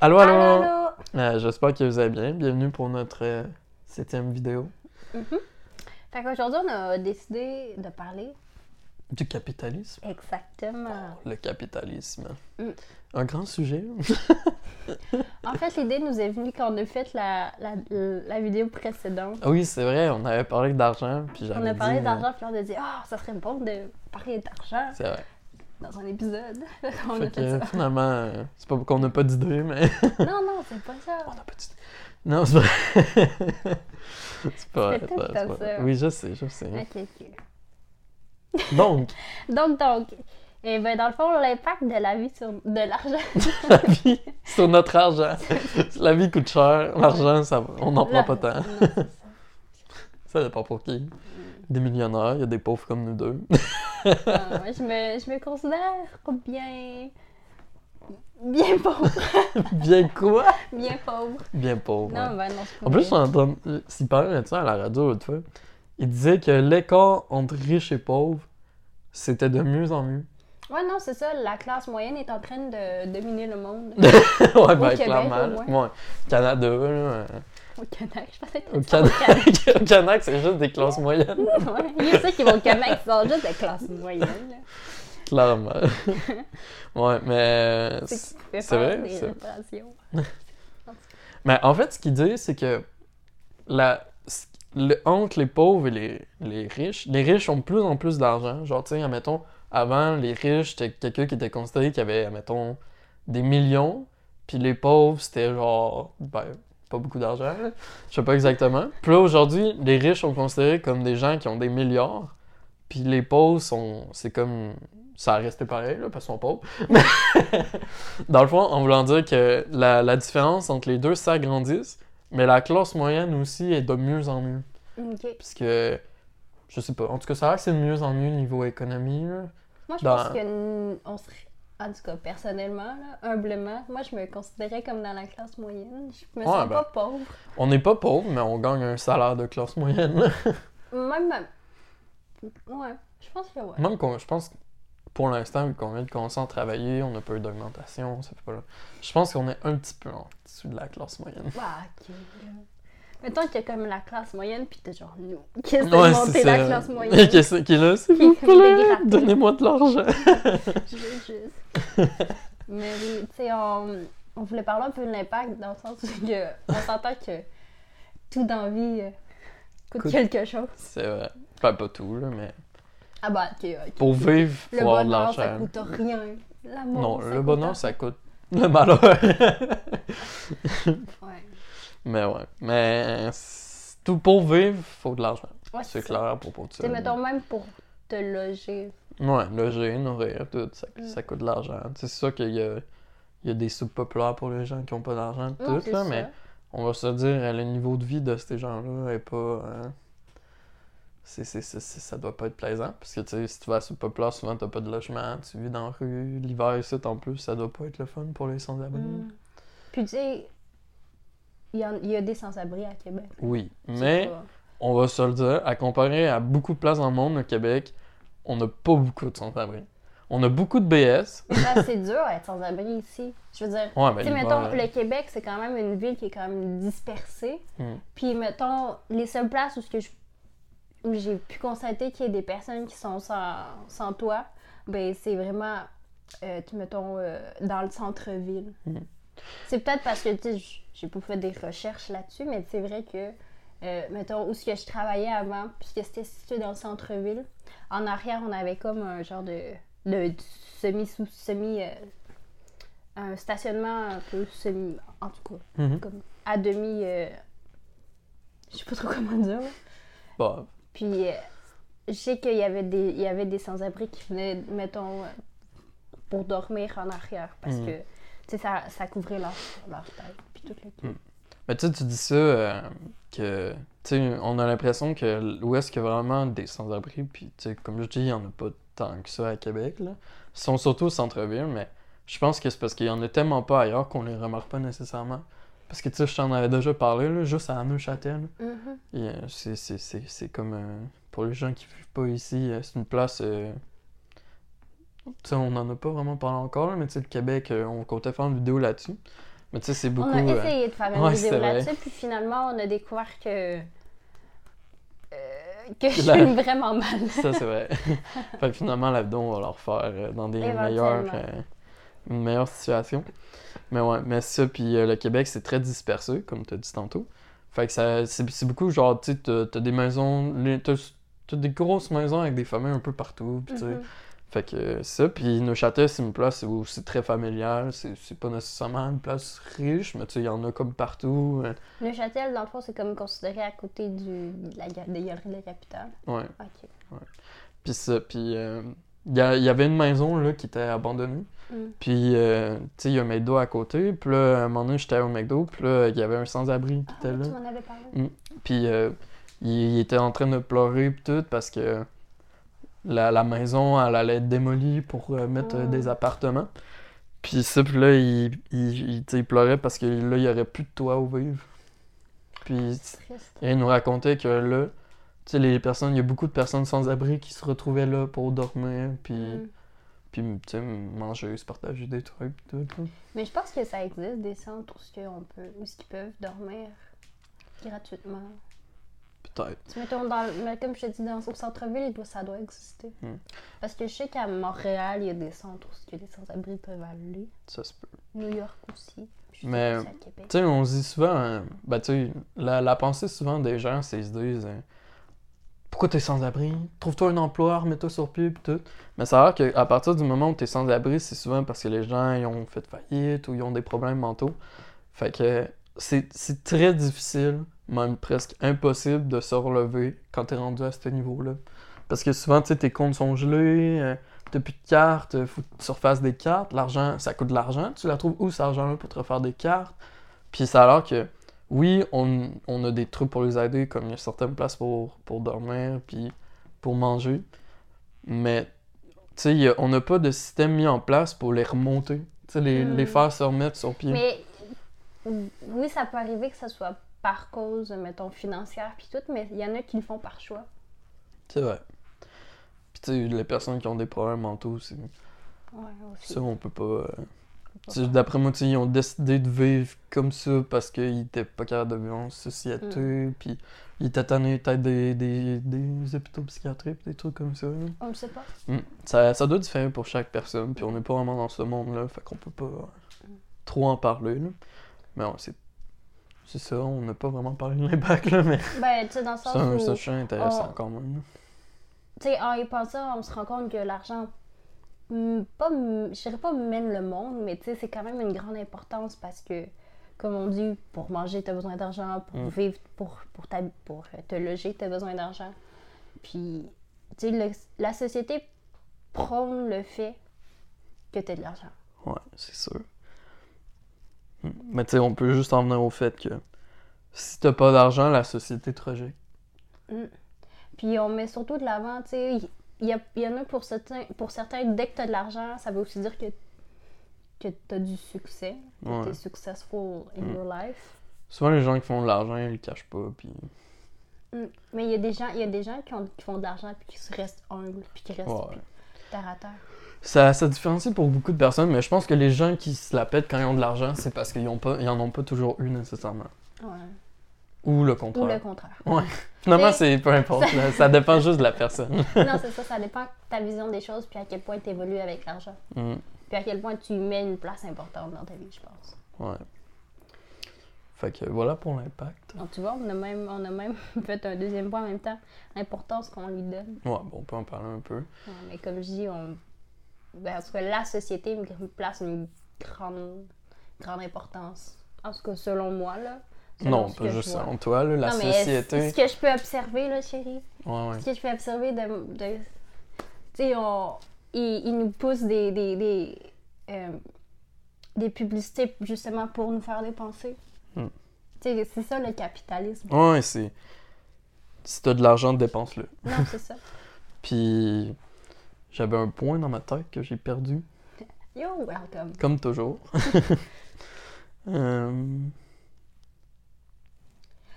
Allô, allô! Allô, allô! Euh, J'espère que vous allez bien. Bienvenue pour notre euh, septième vidéo Mhm. Fait qu'aujourd'hui, on a décidé de parler du capitalisme. exactement. Le capitalisme. Mm. Un grand sujet. En fait, l'idée nous est venue quand on a fait la, la, la vidéo précédente. Oui, c'est vrai, on avait parlé d'argent, puis j'avais On a parlé euh, d'argent, puis on a dit Ah, ça serait bon de parler d'argent C'est vrai. Dans un épisode. on a Fait que ça. finalement, euh, c'est pas qu'on n'a pas d'idée, mais. Non, non, c'est pas ça. on n'a pas d'idée. Non, c'est vrai. c'est pas pas ça. Oui, je sais, je sais. Ok. Donc, Donc, donc, et ben, dans le fond, l'impact de la vie sur de l'argent. la vie, sur notre argent. La vie coûte cher, l'argent, ça, on n'en prend pas tant. Non, ça. Ça dépend pour qui. Des millionnaires, il y a des pauvres comme nous deux. Ah, moi, je me, je me considère bien. Bien pauvre. Bien quoi? Bien pauvre. Bien pauvre. Non, ouais. ben non, je En plus, on entend. S'il parlait de ça à la radio l'autre fois, il disait que l'écart entre riches et pauvres, c'était de mieux en mieux. Ouais, non, c'est ça. La classe moyenne est en train de dominer le monde. ouais, ben Québec, clairement. au Ouais. Canada, là. Au Canac, je pensais que Au Canac, au Canac, c'est juste des classes moyennes. Ouais, il y a ceux qui vont au Canac, qui sont juste de classe moyenne. là. Clairement. ouais, mais. C'est vrai, des. Mais en fait, ce qu'il dit, c'est que la, le- entre les pauvres et les, les riches, les riches ont de plus en plus d'argent. Genre, tu sais, admettons, avant, les riches, c'était quelqu'un qui était considéré qui avait, admettons, des millions. Puis les pauvres, c'était genre, ben, pas beaucoup d'argent. Je sais pas exactement. Puis là, aujourd'hui, les riches sont considérés comme des gens qui ont des milliards. Puis les pauvres sont. C'est comme. Ça a resté pareil, là, parce qu'ils sont pauvres. Mais Dans le fond, en voulant dire que la, la différence entre les deux s'agrandisse, mais la classe moyenne aussi est de mieux en mieux. Ok. Puisque. Je sais pas. En tout cas, ça a l'air que c'est de mieux en mieux niveau économie, là. Moi, je Dans- pense que n- on serait. En tout cas, personnellement, là, humblement, moi, je me considérais comme dans la classe moyenne. Je me Ouais, sens ben. pas pauvre. On n'est pas pauvre, mais on gagne un salaire de classe moyenne. Même. ma- Ouais, je pense que ouais. Même qu'on. Je pense que pour l'instant, vu qu'on vient de commencer à travailler, on n'a pas eu d'augmentation, ça fait pas là. Je pense qu'on est un petit peu en dessous de la classe moyenne. Ah, ok. Là. Mettons qu'il y a comme la classe moyenne, puis t'es genre nous. Qui essaie Ouais, monter la classe moyenne? Qu'est-ce qui est là, s'il Qui vous est comme plaît? dégradé. Donnez-moi de l'argent. Je veux juste. Mais oui, tu sais, on, on voulait parler un peu de l'impact dans le sens où que on s'entend que tout dans vie euh, coûte, Coûte. quelque chose. C'est vrai. Enfin, pas tout, là, mais. Ah bah, ok, ok. Pour vivre, faut Le avoir de bonheur, ça l'argent. coûte rien. L'amour, Non, ça le coûte bonheur, rien. ça coûte le malheur. Ouais. Mais ouais. Mais tout pour vivre, faut de l'argent. Ouais, C'est clair pour pour ça. mettons même pour te loger. Ouais, loger, nourrir, tout, ça, Mm. ça coûte de l'argent. C'est sûr qu'il y a, il y a des soupes populaires pour les gens qui ont pas d'argent, tout, là, mais on va se dire, le niveau de vie de ces gens-là est pas. euh, c'est, c'est, c'est- c'est- ça doit pas être plaisant. Parce que tu sais, si tu vas à soupe populaire, souvent t'as pas de logement, tu vis dans la rue, l'hiver ici en plus, ça doit pas être le fun pour les sans-abri. Mm. Puis tu sais, il y, en- il y a des sans-abri à Québec. Oui, mais pas- on va se le dire, à comparer à beaucoup de places dans le monde, au Québec, on n'a pas beaucoup de sans-abri. On a beaucoup de BS. C'est dur à être sans-abri ici. Je veux dire, Ouais, ben, mettons, euh, le Québec, c'est quand même une ville qui est quand même dispersée. Mm. Puis, mettons, les seules places où, ce que je- où j'ai pu constater qu'il y a des personnes qui sont sans, sans toit, ben, c'est vraiment, euh, tu mettons, euh, dans le centre-ville. Mm. C'est peut-être parce que, tu j'ai pas fait des recherches là-dessus, mais c'est vrai que, euh, mettons, où ce que je travaillais avant, puisque c'était situé dans le centre-ville, en arrière, on avait comme un genre de, de semi sous semi euh, un stationnement un peu semi en tout cas Mhm. comme à demi euh, je sais pas trop comment dire. Bah, puis euh, je sais qu'il y avait des il y avait des sans-abri qui venaient mettons pour dormir en arrière parce Mhm. que tu sais ça, ça couvrait leur, leur tête puis Mhm. Mais tu sais, tu dis ça, euh, que, tu sais, on a l'impression que l'Ouest, il y a vraiment des sans-abri, puis, tu sais, comme je dis, il n'y en a pas tant que ça à Québec, là. Ils sont surtout au centre-ville, mais je pense que c'est parce qu'il y en a tellement pas ailleurs qu'on les remarque pas nécessairement. Parce que, tu sais, je t'en avais déjà parlé, là, juste à Neuchâtel. Mhm. Et, euh, c'est- c'est- c'est c'est comme, euh, pour les gens qui vivent pas ici, euh, c'est une place... Tu sais, on n'en a pas vraiment parlé encore, là, mais tu sais, le Québec, on comptait faire une vidéo là-dessus. Mais tu sais, c'est beaucoup. on a euh, essayé de familiariser ouais, c'est là-dessus, puis finalement, on a découvert que. euh, que je La- filme vraiment mal. Ça, c'est vrai. fait que finalement, l'abdo, on va le refaire euh, dans des meilleures, euh, une meilleure situation. Mais ouais, mais ça, puis le Québec, c'est très dispersé, comme tu as dit tantôt. Fait que ça, c'est beaucoup genre, tu sais, t'as des maisons, t'as des grosses maisons avec des familles un peu partout, puis tu sais. Mhm. Fait que ça, puis Neuchâtel, c'est une place où c'est très familial, c'est c'est pas nécessairement une place riche, mais tu sais, il y en a comme partout. euh, Le Châtel, dans le fond, c'est comme considéré à côté du, de la, des galeries de la capitale. ouais. Ok. Puis ça, puis euh, il y, avait une maison là qui était abandonnée. Mm. Puis, euh, tu sais, il y a un McDo à côté. Puis là, à un moment donné, j'étais au McDo. Puis là, il y avait un sans-abri qui Ah, était là. tu m'en avais parlé. Puis, euh, il, il était en train de pleurer puis tout parce que la, la maison, elle allait être démolie pour euh, mettre euh, des appartements. Puis ça, puis là, il, il, il, pleurait parce que là, il y aurait plus de toit où vivre. Puis, Triste. et il nous racontait que là, tu sais, les personnes, il y a beaucoup de personnes sans abri qui se retrouvaient là pour dormir, puis, Mm. puis tu sais, manger, se partager des trucs, tout. là. Mais je pense que ça existe des centres où, on peut, où ce qu'ils peuvent dormir gratuitement. Peut-être. Tu mettons dans, mais comme je te dis, dans, au centre-ville, il ça doit exister. Mm. Parce que je sais qu'à Montréal, il y a des centres où ce que les sans-abri peuvent aller. Ça se peut. New York aussi. Mais-. Tu sais, on se dit souvent, hein, ben tu la, la pensée souvent des gens, c'est ils se disent euh, Pourquoi t'es sans abri Trouve-toi un emploi, remets-toi sur pied, pis tout. Mais ça a l'air qu'à partir du moment où t'es sans abri, c'est souvent parce que les gens ils ont fait faillite ou ils ont des problèmes mentaux. Fait que c'est très difficile, même presque impossible de se relever quand t'es rendu à ce niveau-là. Parce que souvent, tu sais, tes comptes sont gelés, euh, t'as plus de cartes, euh, faut que tu refasses des cartes, l'argent, ça coûte de l'argent, tu la trouves où cet argent-là pour te refaire des cartes? Puis ça a l'air que, oui, on, on a des trucs pour les aider, comme il y a certaines places pour, pour dormir, puis pour manger, mais, tu sais, on n'a pas de système mis en place pour les remonter, tu sais, les, Mm. les faire se remettre sur pied. Mais oui, ça peut arriver que ce soit par cause, mettons, financière puis tout, mais il y en a qui le font par choix. C'est vrai. Puis tu sais, les personnes qui ont des problèmes mentaux, c'est... Ouais, aussi. Ça, on peut pas... euh, D'après moi, tu ils ont décidé de vivre comme ça parce qu'ils étaient pas capables de vivre en société, Mm. puis ils étaient tannés peut-être des, des, des hôpitaux psychiatriques, des trucs comme ça. là. On le sait pas. Mm. Ça, ça doit différer pour chaque personne, puis on n'est pas vraiment dans ce monde-là, fait qu'on peut pas euh, trop en parler. Là. Mais ouais, c'est... C'est ça, on n'a pas vraiment parlé de l'impact, là, mais Ben, tu sais, dans le sens c'est un, où, c'est un sujet intéressant on- quand même. tu sais, en y pensant, on se rend compte que l'argent, pas, je dirais pas mène le monde, mais tu sais, c'est quand même une grande importance parce que, comme on dit, pour manger, tu as besoin d'argent, pour Mm. vivre, pour, pour, t'hab- pour te loger, tu as besoin d'argent. Puis, tu sais, la société prône le fait que tu as de l'argent. Ouais, c'est sûr. Mm. Mais tu sais, on peut juste en venir au fait que si t'as pas d'argent, la société te rejette. Puis on met surtout de l'avant, tu sais, il y, y en a pour certains, pour certains, dès que tu as de l'argent, ça veut aussi dire que, que tu as du succès, que Ouais. tu es successful in Mm. your life. Souvent, les gens qui font de l'argent, ils le cachent pas, puis... Mm. Mais il y a des gens, y a des gens qui, ont- qui font de l'argent puis qui se restent humbles puis qui restent Ouais. puis terre à terre. Ça, ça différencie pour beaucoup de personnes, mais je pense que les gens qui se la pètent quand ils ont de l'argent, c'est parce qu'ils ont pas, ils en ont pas toujours eu nécessairement. Ouais. Ou le Ou contraire. le contraire. Finalement, C'est- c'est peu importe, là, ça dépend juste de la personne. non, c'est ça, ça dépend de ta vision des choses puis à quel point tu évolues avec l'argent. Mm. Puis à quel point tu mets une place importante dans ta vie, je pense. Ouais. Fait que voilà pour l'impact. Donc tu vois, on a même, on a même fait un deuxième point en même temps, l'importance qu'on lui donne. Ouais, bon, on peut en parler un peu. Ouais, mais comme je dis, on... ben, en tout cas, la société me place une grande, grande importance. En tout cas, selon moi, là. non, pas juste selon toi, là, la Non, mais société. Ce que je peux observer, là, chérie, Ouais, ouais. ce que je peux observer de. de tu sais, on... ils, ils nous poussent des. des, des, euh, des publicités justement pour nous faire dépenser. Hmm. Tu sais, c'est ça le capitalisme. Ouais, c'est. Si t'as de l'argent, dépense-le. Non, c'est ça. Puis. J'avais un point dans ma tête que j'ai perdu, Yo, welcome. comme toujours. Euh,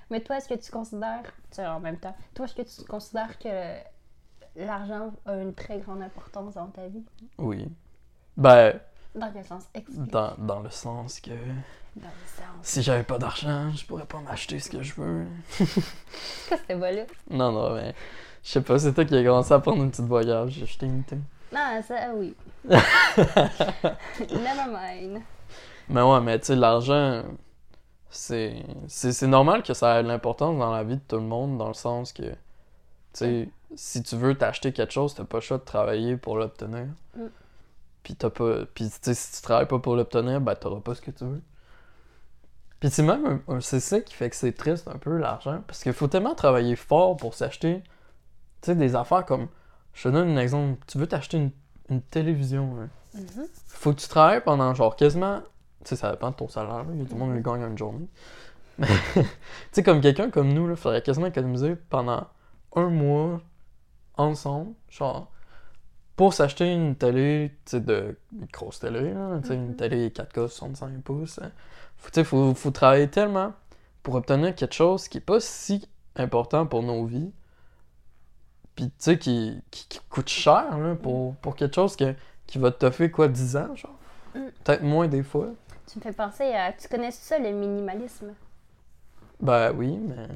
Mais toi, est-ce que tu considères, tu sais, en même temps, toi, est-ce que tu considères que l'argent a une très grande importance dans ta vie? Oui. Ben, Dans quel sens? Dans, dans le sens que. Dans le sens. Si j'avais pas d'argent, je pourrais pas m'acheter ce que je veux. C'est quoi ce bas-là? Non, non, mais. Je sais pas, c'est toi qui as commencé à prendre une petite voyage. J'ai acheté une thing. Non, ça, ah oui. Never mind. Mais ouais, mais tu sais, l'argent, c'est c'est normal que ça ait de l'importance dans la vie de tout le monde, dans le sens que, tu sais, si tu veux t'acheter quelque chose, t'as pas le choix de travailler pour l'obtenir. Mm. Puis t'as pas... Puis tu sais, si tu travailles pas pour l'obtenir, ben t'auras pas ce que tu veux. Puis c'est même, c'est ça qui fait que c'est triste un peu, l'argent, parce qu'il faut tellement travailler fort pour s'acheter, tu sais, des affaires comme... Je te donne un exemple. Tu veux t'acheter une, une télévision, hein. Mhm. faut que tu travailles pendant genre quasiment. Tu sais, ça dépend de ton salaire. là. Il y a tout le monde qui gagne en une journée. Mais, tu sais, comme quelqu'un comme nous, il faudrait quasiment économiser pendant un mois ensemble, genre, pour s'acheter une télé, tu sais, de une grosse télé, là, tu sais, une Mhm. télé 4K 65 pouces. hein. Faut, tu sais, faut, faut travailler tellement pour obtenir quelque chose qui est pas si important pour nos vies. Puis, tu sais, qui, qui, qui coûte cher, là, pour, pour quelque chose que, qui va te toffer, quoi, 10 ans, genre? Mm. Peut-être moins des fois. Tu me fais penser à. Tu connais ça, le minimalisme? Ben oui, mais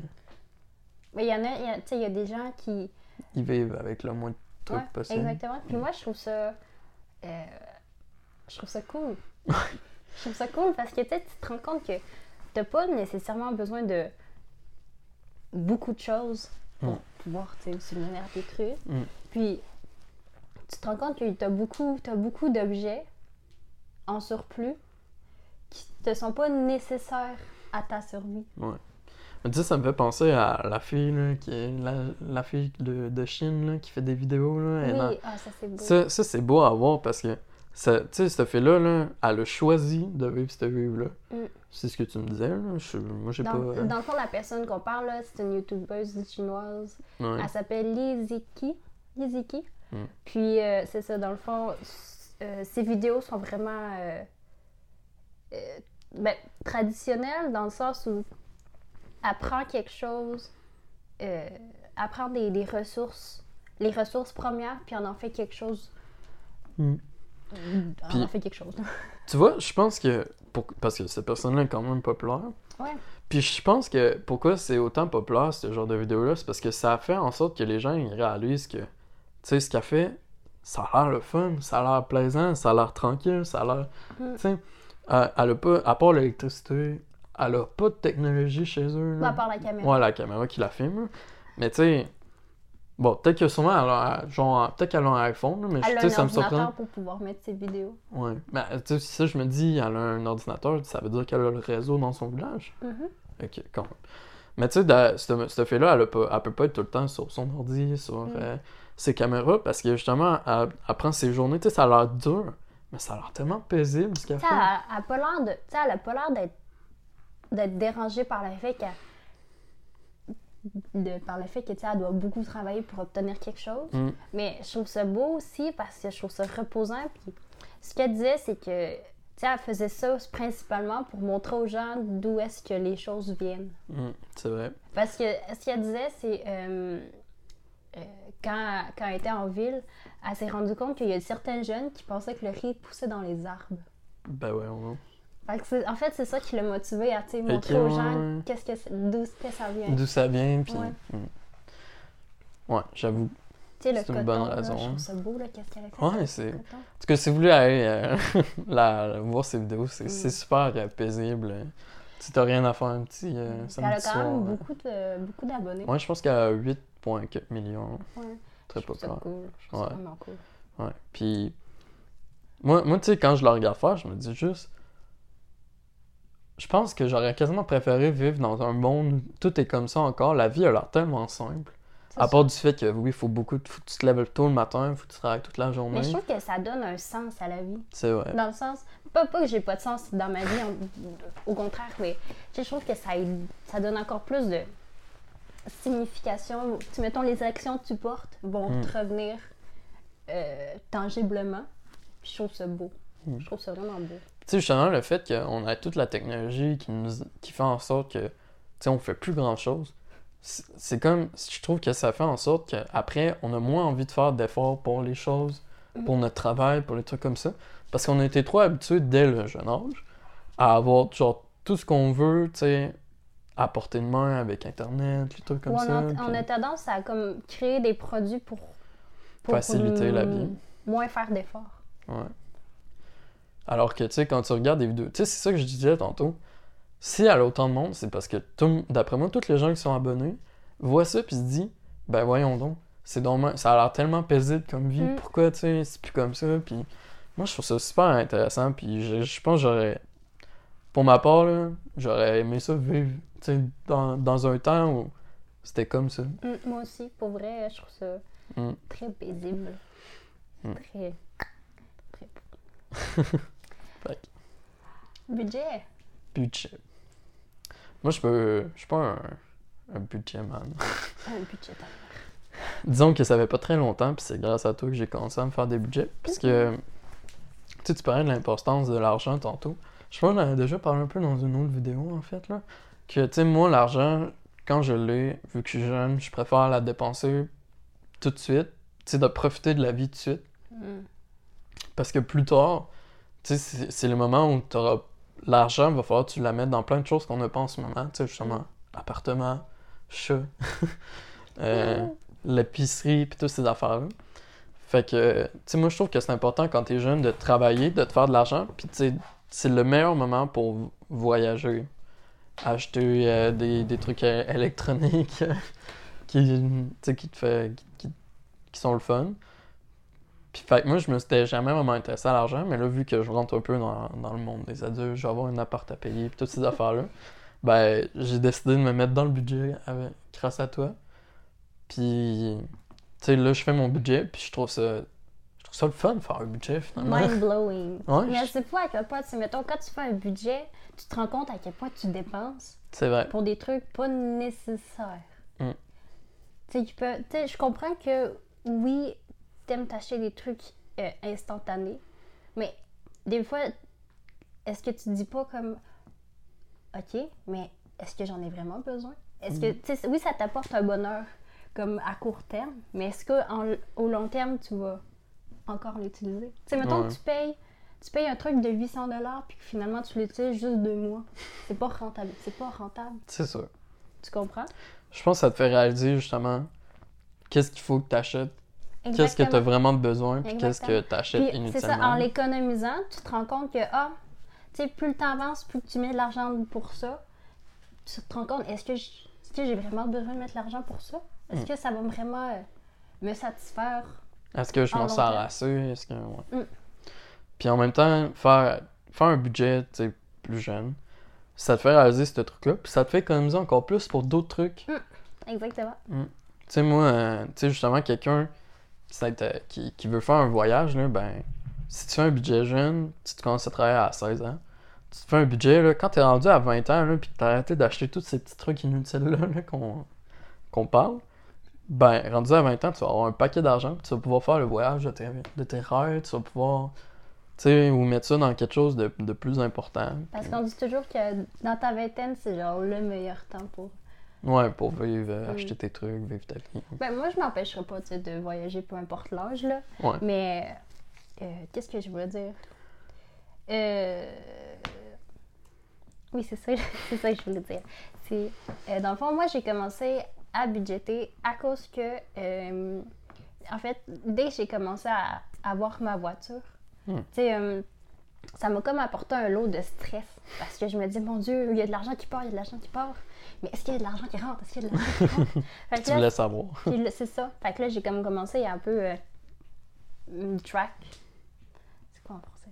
Mais il y en a, tu sais, il y a des gens qui. ils vivent avec le moins de trucs Ouais, possible. exactement. Puis moi, je trouve ça. euh, je trouve ça cool. je trouve ça cool parce que tu te rends compte que t'as pas nécessairement besoin de beaucoup de choses pour Mm. Pouvoir tu sais, à tes trucs. Mm. Puis tu te rends compte que t'as beaucoup, t'as beaucoup d'objets en surplus qui te sont pas nécessaires à ta survie. Mais tu sais, ça me fait penser à la fille, là, qui est la, la fille de, de Chine, là, qui fait des vidéos, là. Oui, ah, ça c'est beau. Ça, ça, c'est beau à voir parce que, tu sais, cette fille-là, là, elle a choisi de vivre cette vie-là. Mm. C'est ce que tu me disais, là. Je, moi, j'ai Dans, pas... euh, dans le fond, la personne qu'on parle, là, c'est une youtubeuse chinoise. ouais. Elle s'appelle Liziki. Liziki. Mm. Puis, euh, c'est ça, dans le fond, euh, ses vidéos sont vraiment euh, ben, traditionnelles dans le sens où elle prend quelque chose, elle prend des, des ressources, les ressources premières, puis on en fait quelque chose. Mm. On Puis- fait quelque chose. Tu vois, je pense que... Pour, parce que cette personne-là est quand même populaire. Ouais. Puis je pense que pourquoi c'est autant populaire, ce genre de vidéo-là, c'est parce que ça fait en sorte que les gens ils réalisent que, tu sais, ce qu'elle fait, ça a l'air le fun, ça a l'air plaisant, ça a l'air tranquille, ça a l'air... Mm. Tu sais, elle, elle a pas... À part l'électricité, elle a pas de technologie chez eux. Pas à part la caméra. Ouais, la caméra qui la filme. Mais tu sais... Bon, peut-être que sûrement, elle a, genre, peut-être qu'elle a un iPhone, mais Elle tu a sais, un ça me pour pouvoir mettre ses vidéos. Ouais. Mais tu sais, si ça, je me dis, elle a un ordinateur, ça veut dire qu'elle a le réseau dans son village. Mhm. Ok, quand même. Mais tu sais, cette, cette fille-là, elle, elle peut pas être tout le temps sur son ordi, sur Mm. euh, ses caméras, parce que justement, elle, elle prend ses journées, tu sais, ça a l'air dur, mais ça a l'air tellement paisible ce qu'elle fait. elle, elle a pas l'air de. Tu sais, elle a pas l'air d'être d'être dérangée par le fait qu'elle. De- par le fait que tu sais, elle doit beaucoup travailler pour obtenir quelque chose. Mm. Mais je trouve ça beau aussi parce que je trouve ça reposant. Puis ce qu'elle disait, c'est que tu sais, elle faisait ça principalement pour montrer aux gens d'où est-ce que les choses viennent. Mm, c'est vrai. Parce que ce qu'elle disait, c'est euh, euh, quand, quand elle était en ville, elle s'est rendue compte qu'il y a certains jeunes qui pensaient que le riz poussait dans les arbres. Ben ouais, on Fait en fait, c'est ça qui l'a motivé à tu montrer aux gens ouais. qu'est-ce que d'où que ça vient. D'où ça vient, puis. Ouais. mm. Ouais, j'avoue. Tu c'est une coton, bonne là, raison, je hein. trouve ça beau, là, qu'est-ce qu'elle a. Ouais, c'est-. En tout cas, si vous voulez aller euh, la, voir ces vidéos, c'est Mm. super euh, paisible. Si t'as rien à faire un petit euh, Puis Elle a quand soir. même euh. beaucoup de- beaucoup d'abonnés. Ouais, je pense qu'elle a 8,4 millions. Ouais. Très populaire. cool. Je trouve Ouais. ça vraiment cool. Ouais. Puis, moi, moi tu sais, quand je la regarde faire, je me dis juste. Je pense que j'aurais quasiment préféré vivre dans un monde où tout est comme ça encore. La vie a l'air tellement simple. À part du fait que, oui, il faut beaucoup. de- Faut que tu te lèves tôt le matin, faut que tu travailles toute la journée. Mais je trouve que ça donne un sens à la vie. C'est vrai. Dans le sens, pas, pas que j'ai pas de sens dans ma vie, au contraire, mais je trouve que ça, donne encore plus de signification. Tu mettons, les actions que tu portes vont Mm. te revenir euh, tangiblement. Puis je trouve ça beau. Mm. Je trouve ça vraiment beau. Tu sais, justement, le fait qu'on a toute la technologie qui, nous, qui fait en sorte que, tu sais, on fait plus grand-chose, c'est c'est comme, je trouve que ça fait en sorte qu'après, on a moins envie de faire d'efforts pour les choses, pour notre travail, pour les trucs comme ça, parce qu'on a été trop habitués dès le jeune âge à avoir, genre, tout ce qu'on veut, tu sais, à portée de main avec Internet, les trucs comme on, ça. a, puis on a tendance à comme créer des produits pour, pour Faciliter la vie. Moins faire d'efforts. Ouais. Alors que, tu sais, quand tu regardes des vidéos, tu sais, c'est ça que je disais tantôt. Si elle a autant de monde, c'est parce que, d'après moi, tous les gens qui sont abonnés voient ça puis se disent, ben voyons donc, c'est dommage, ça a l'air tellement paisible comme vie, Mm. pourquoi, tu sais, c'est plus comme ça, puis moi, je trouve ça super intéressant, puis je, je pense que j'aurais, pour ma part, là, j'aurais aimé ça vivre, tu sais, dans, dans un temps où c'était comme ça. Hum, moi aussi, pour vrai, je trouve ça Hum. très paisible. Très. Très. Budget. Budget. Moi, je peux, je suis pas un, un budget man. Un budget. Disons que ça fait pas très longtemps, puis c'est grâce à toi que j'ai commencé à me faire des budgets. Parce que, tu sais, tu parlais de l'importance de l'argent tantôt. Je pense qu'on en a déjà parlé un peu dans une autre vidéo, en fait, là. Que, tu sais, moi, l'argent, quand je l'ai, vu que je suis jeune, je préfère la dépenser tout de suite. Tu sais, de profiter de la vie tout de suite. Hum. Parce que plus tard, tu sais, c'est c'est le moment où tu auras l'argent, va falloir que tu la mettes dans plein de choses qu'on n'a pas en ce moment. Tu sais, justement, appartement, chat, euh, l'épicerie, puis toutes ces affaires-là. Fait que, tu sais, moi, je trouve que c'est important quand t'es jeune de travailler, de te faire de l'argent, puis tu sais, c'est le meilleur moment pour voyager. Acheter euh, des, des trucs euh, électroniques qui, qui te fait, qui, qui- qui sont le fun. Puis fait moi, je me suis jamais vraiment intéressé à l'argent, mais là, vu que je rentre un peu dans, dans le monde des adultes, je vais avoir un appart à payer, puis toutes ces affaires-là, ben, j'ai décidé de me mettre dans le budget avec, grâce à toi. Puis, tu sais, là, je fais mon budget, puis je trouve ça, je trouve ça le fun de faire un budget, finalement. Mind blowing. Ouais, Mais je- sais pas à quel point, tu mettons, quand tu fais un budget, tu te rends compte à quel point tu dépenses C'est vrai. pour des trucs pas nécessaires. Mm. Tu sais, tu peux- tu sais, je comprends que oui, t'aimes t'acheter des trucs euh, instantanés, mais des fois, est-ce que tu te dis pas comme, ok, mais est-ce que j'en ai vraiment besoin? Est-ce que, sais, oui, ça t'apporte un bonheur comme à court terme, mais est-ce qu'au long terme, tu vas encore l'utiliser? Tu sais, mettons Ouais. que tu payes, tu payes un truc de 800 puis que finalement tu l'utilises juste deux mois. C'est pas rentable. C'est pas rentable. C'est ça. Tu comprends? Je pense que ça te fait réaliser, justement, qu'est-ce qu'il faut que tu achètes, qu'est-ce que tu as vraiment besoin, puis qu'est-ce que tu achètes Puis c'est ça, inutilement? en l'économisant, tu te rends compte que, ah, tu sais, plus le temps avance, plus tu mets de l'argent pour ça, tu te rends compte, est-ce que j'ai vraiment besoin de mettre l'argent pour ça? Est-ce Mm. que ça va vraiment euh, me satisfaire? Est-ce que je en m'en sers assez? Est-ce que... ouais. Mm. Puis en même temps, faire, faire un budget, tu sais, plus jeune, ça te fait réaliser ce truc-là, puis ça te fait économiser encore plus pour d'autres trucs. Exactement. Tu sais, moi, euh, tu sais, justement, quelqu'un euh, qui, qui veut faire un voyage, là, ben, si tu fais un budget jeune, tu commences à travailler à 16 ans, tu te fais un budget, là, quand t'es rendu à 20 ans, là, puis t'as arrêté d'acheter tous ces petits trucs inutiles-là, là, qu'on parle, ben, rendu à 20 ans, tu vas avoir un paquet d'argent, tu vas pouvoir faire le voyage de tes, de tes rêves, tu vas pouvoir, sais, ou mettre ça dans quelque chose de, de plus important. Parce qu'on dit toujours que dans ta vingtaine, c'est genre le meilleur temps pour. Ouais, pour vivre, euh, Mm. acheter tes trucs, vivre ta vie. Ben, moi, je m'empêcherai pas de voyager, peu importe l'âge, là. Ouais. Mais, euh, qu'est-ce que je voulais dire? Euh... Oui, c'est ça, c'est ça que je voulais dire. C'est, euh, dans le fond, moi, j'ai commencé à budgéter à cause que, en fait, dès que j'ai commencé à avoir ma voiture, Hmm. tu sais, ça m'a comme apporté un lot de stress parce que je me dis, mon Dieu, il y a de l'argent qui part, il y a de l'argent qui part. Mais est-ce qu'il y a de l'argent qui rentre? Est-ce qu'il y a de l'argent qui rentre? Fait que Tu là, voulais savoir. c'est ça. Fait que là, j'ai comme commencé à un peu euh, me track. C'est quoi en français?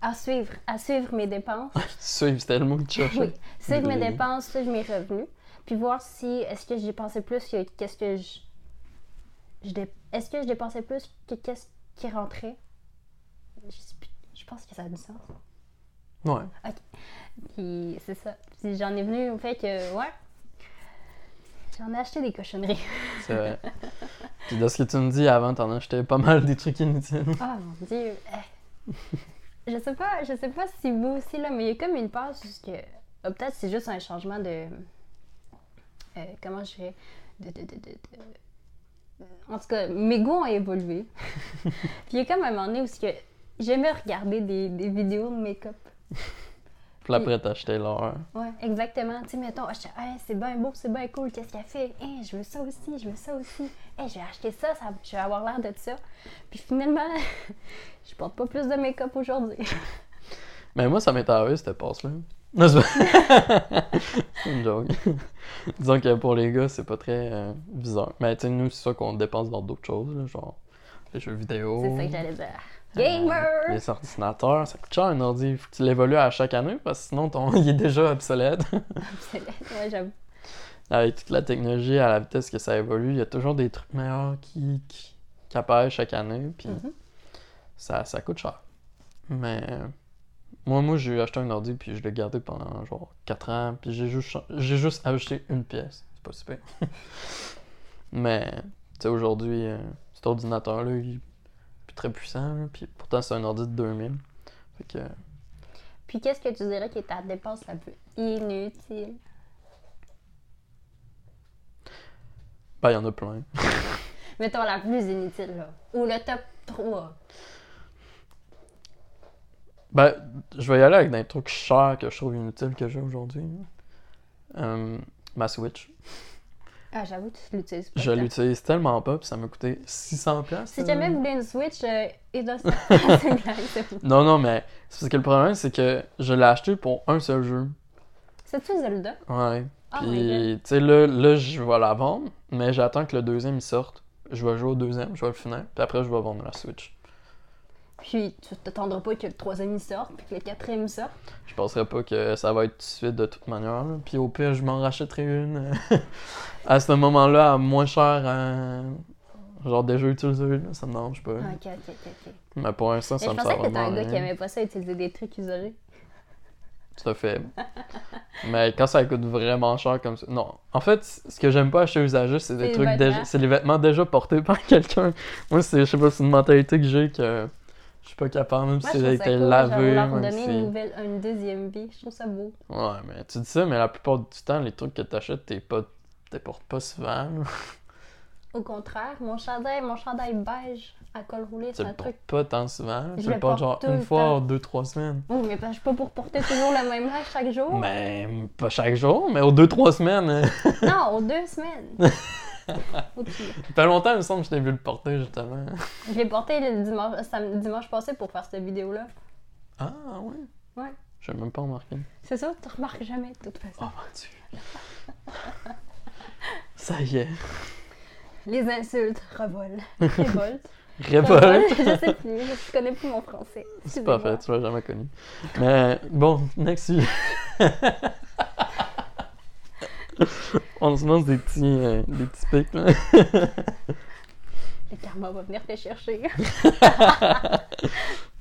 À suivre, à suivre mes dépenses. Suivre, c'était le mot que tu cherchais. oui, suivre mes dépenses, suivre mes revenus. Puis voir si, est-ce que j'ai dépensé plus que qu'est-ce que je. je dé- Est-ce que je dépensais plus que qu'est-ce qui rentrait? Je. Je pense que ça a du sens. Ouais. Puis c'est ça. Puis j'en ai venu au fait que, ouais, j'en ai acheté des cochonneries. C'est vrai. Puis de ce que tu me dis avant, t'en acheté pas mal des trucs inutiles. Ah mon dieu. eh. Je sais pas, je sais pas si vous aussi là, mais il y a comme une passe que ah, peut-être c'est juste un changement de euh, comment je dirais de, de, de, de- en tout cas, mes goûts ont évolué. Puis il y a comme un moment donné où j'aimais regarder des, des vidéos de make-up. Puis après, t'achetais l'or. Ouais, exactement. Tu sais, mettons, Hey, c'est bien beau, c'est bien cool, qu'est-ce qu'elle fait? Hey, je veux ça aussi, je veux ça aussi. Hey, je vais acheter ça, ça je vais avoir l'air de ça. Puis finalement, je porte pas plus de make-up aujourd'hui. Mais moi, ça m'est arrivé, cette passe-là. Non, c'est pas- c'est une joke. Disons que pour les gars, c'est pas très euh, bizarre. Mais tu sais, nous, c'est ça qu'on dépense dans d'autres choses, là, genre les jeux vidéo. C'est ça que j'allais dire. Euh, Gamer! les ordinateurs, ça coûte cher un ordi. Il faut que tu l'évolues à chaque année parce que sinon, ton... il est déjà obsolète. ouais, j'avoue. Avec toute la technologie, à la vitesse que ça évolue, il y a toujours des trucs meilleurs qui, qui, qui apparaissent chaque année. Puis Mhm. ça, ça coûte cher. Mais moi, moi j'ai acheté un ordi puis je l'ai gardé pendant genre 4 ans. Puis j'ai juste, j'ai juste acheté une pièce. C'est pas super. Mais tu sais, aujourd'hui, euh, cet ordinateur-là, il plus très puissant. puis pourtant, c'est un ordi de 2000. Fait que, Puis qu'est-ce que tu dirais qui est ta dépense la plus inutile? ben, il y en a plein. Mettons la plus inutile, là. Ou le top 3. Ben, je vais y aller avec des trucs chers que je trouve inutiles que j'ai aujourd'hui. Euh, ma Switch. Ah, j'avoue, tu l'utilises pas. Je l'utilise tellement pas, puis ça m'a coûté 600$. piastres, Si euh. jamais vous voulez une Switch, euh, et dans. Non, non, mais c'est parce que le problème, c'est que je l'ai acheté pour un seul jeu. C'est-tu Zelda? Ouais. Oh Puis, tu sais, là, là, je vais la vendre, mais j'attends que le deuxième il sorte. Je vais jouer au deuxième, je vais le finir, puis après, je vais vendre la Switch. Puis tu t'attendras pas que le troisième sorte, puis que le quatrième sorte. Je penserais pas que ça va être tout de suite de toute manière. là. Puis au pire, je m'en rachèterai une à ce moment-là à moins cher, euh, genre des jeux utilisés. là, ça me dérange pas. Ok, ok, ok. Mais pour l'instant, ça je me pensais sert que t'étais vraiment un à gars qui aimait pas ça utiliser des trucs isolés. Tout à fait. Mais quand ça coûte vraiment cher comme ça. Non. En fait, ce que j'aime pas acheter usagé, c'est des trucs déjà. C'est les vêtements déjà portés par quelqu'un. Moi, c'est, je sais pas, c'est une mentalité que j'ai que je suis pas capable, même Moi, si ça a été lavé. leur donner si- une, nouvelle, une deuxième vie. Je trouve ça beau. Ouais, mais tu dis ça, mais la plupart du temps, les trucs que t'achètes, t'es pas. T'es portes pas souvent. Au contraire, mon chandail, mon chandail beige à col roulé, c'est un truc. pas tant souvent. Je Tu le portes porte genre une fois ou deux, trois semaines. Oh, mais ben, je suis pas pour porter toujours le même linge chaque jour. Mais pas chaque jour, mais aux deux, trois semaines. hein. Non, aux deux semaines. Fait longtemps, il me semble que je t'ai vu le porter, justement. Je l'ai porté le dimanche, sam- dimanche passé pour faire cette vidéo-là. Ah, ouais? Ouais. J'ai même pas remarqué. C'est ça, tu remarques jamais de toute façon. Oh mon dieu. Ça y est. Les insultes revolent. Révolte. Révolte. Je sais plus, je connais plus mon français. C'est pas Excusez-moi. fait, tu l'as jamais connu. Mais bon, next sujet. On se lance des petits, euh, des petits pics, là. Le karma va venir te chercher.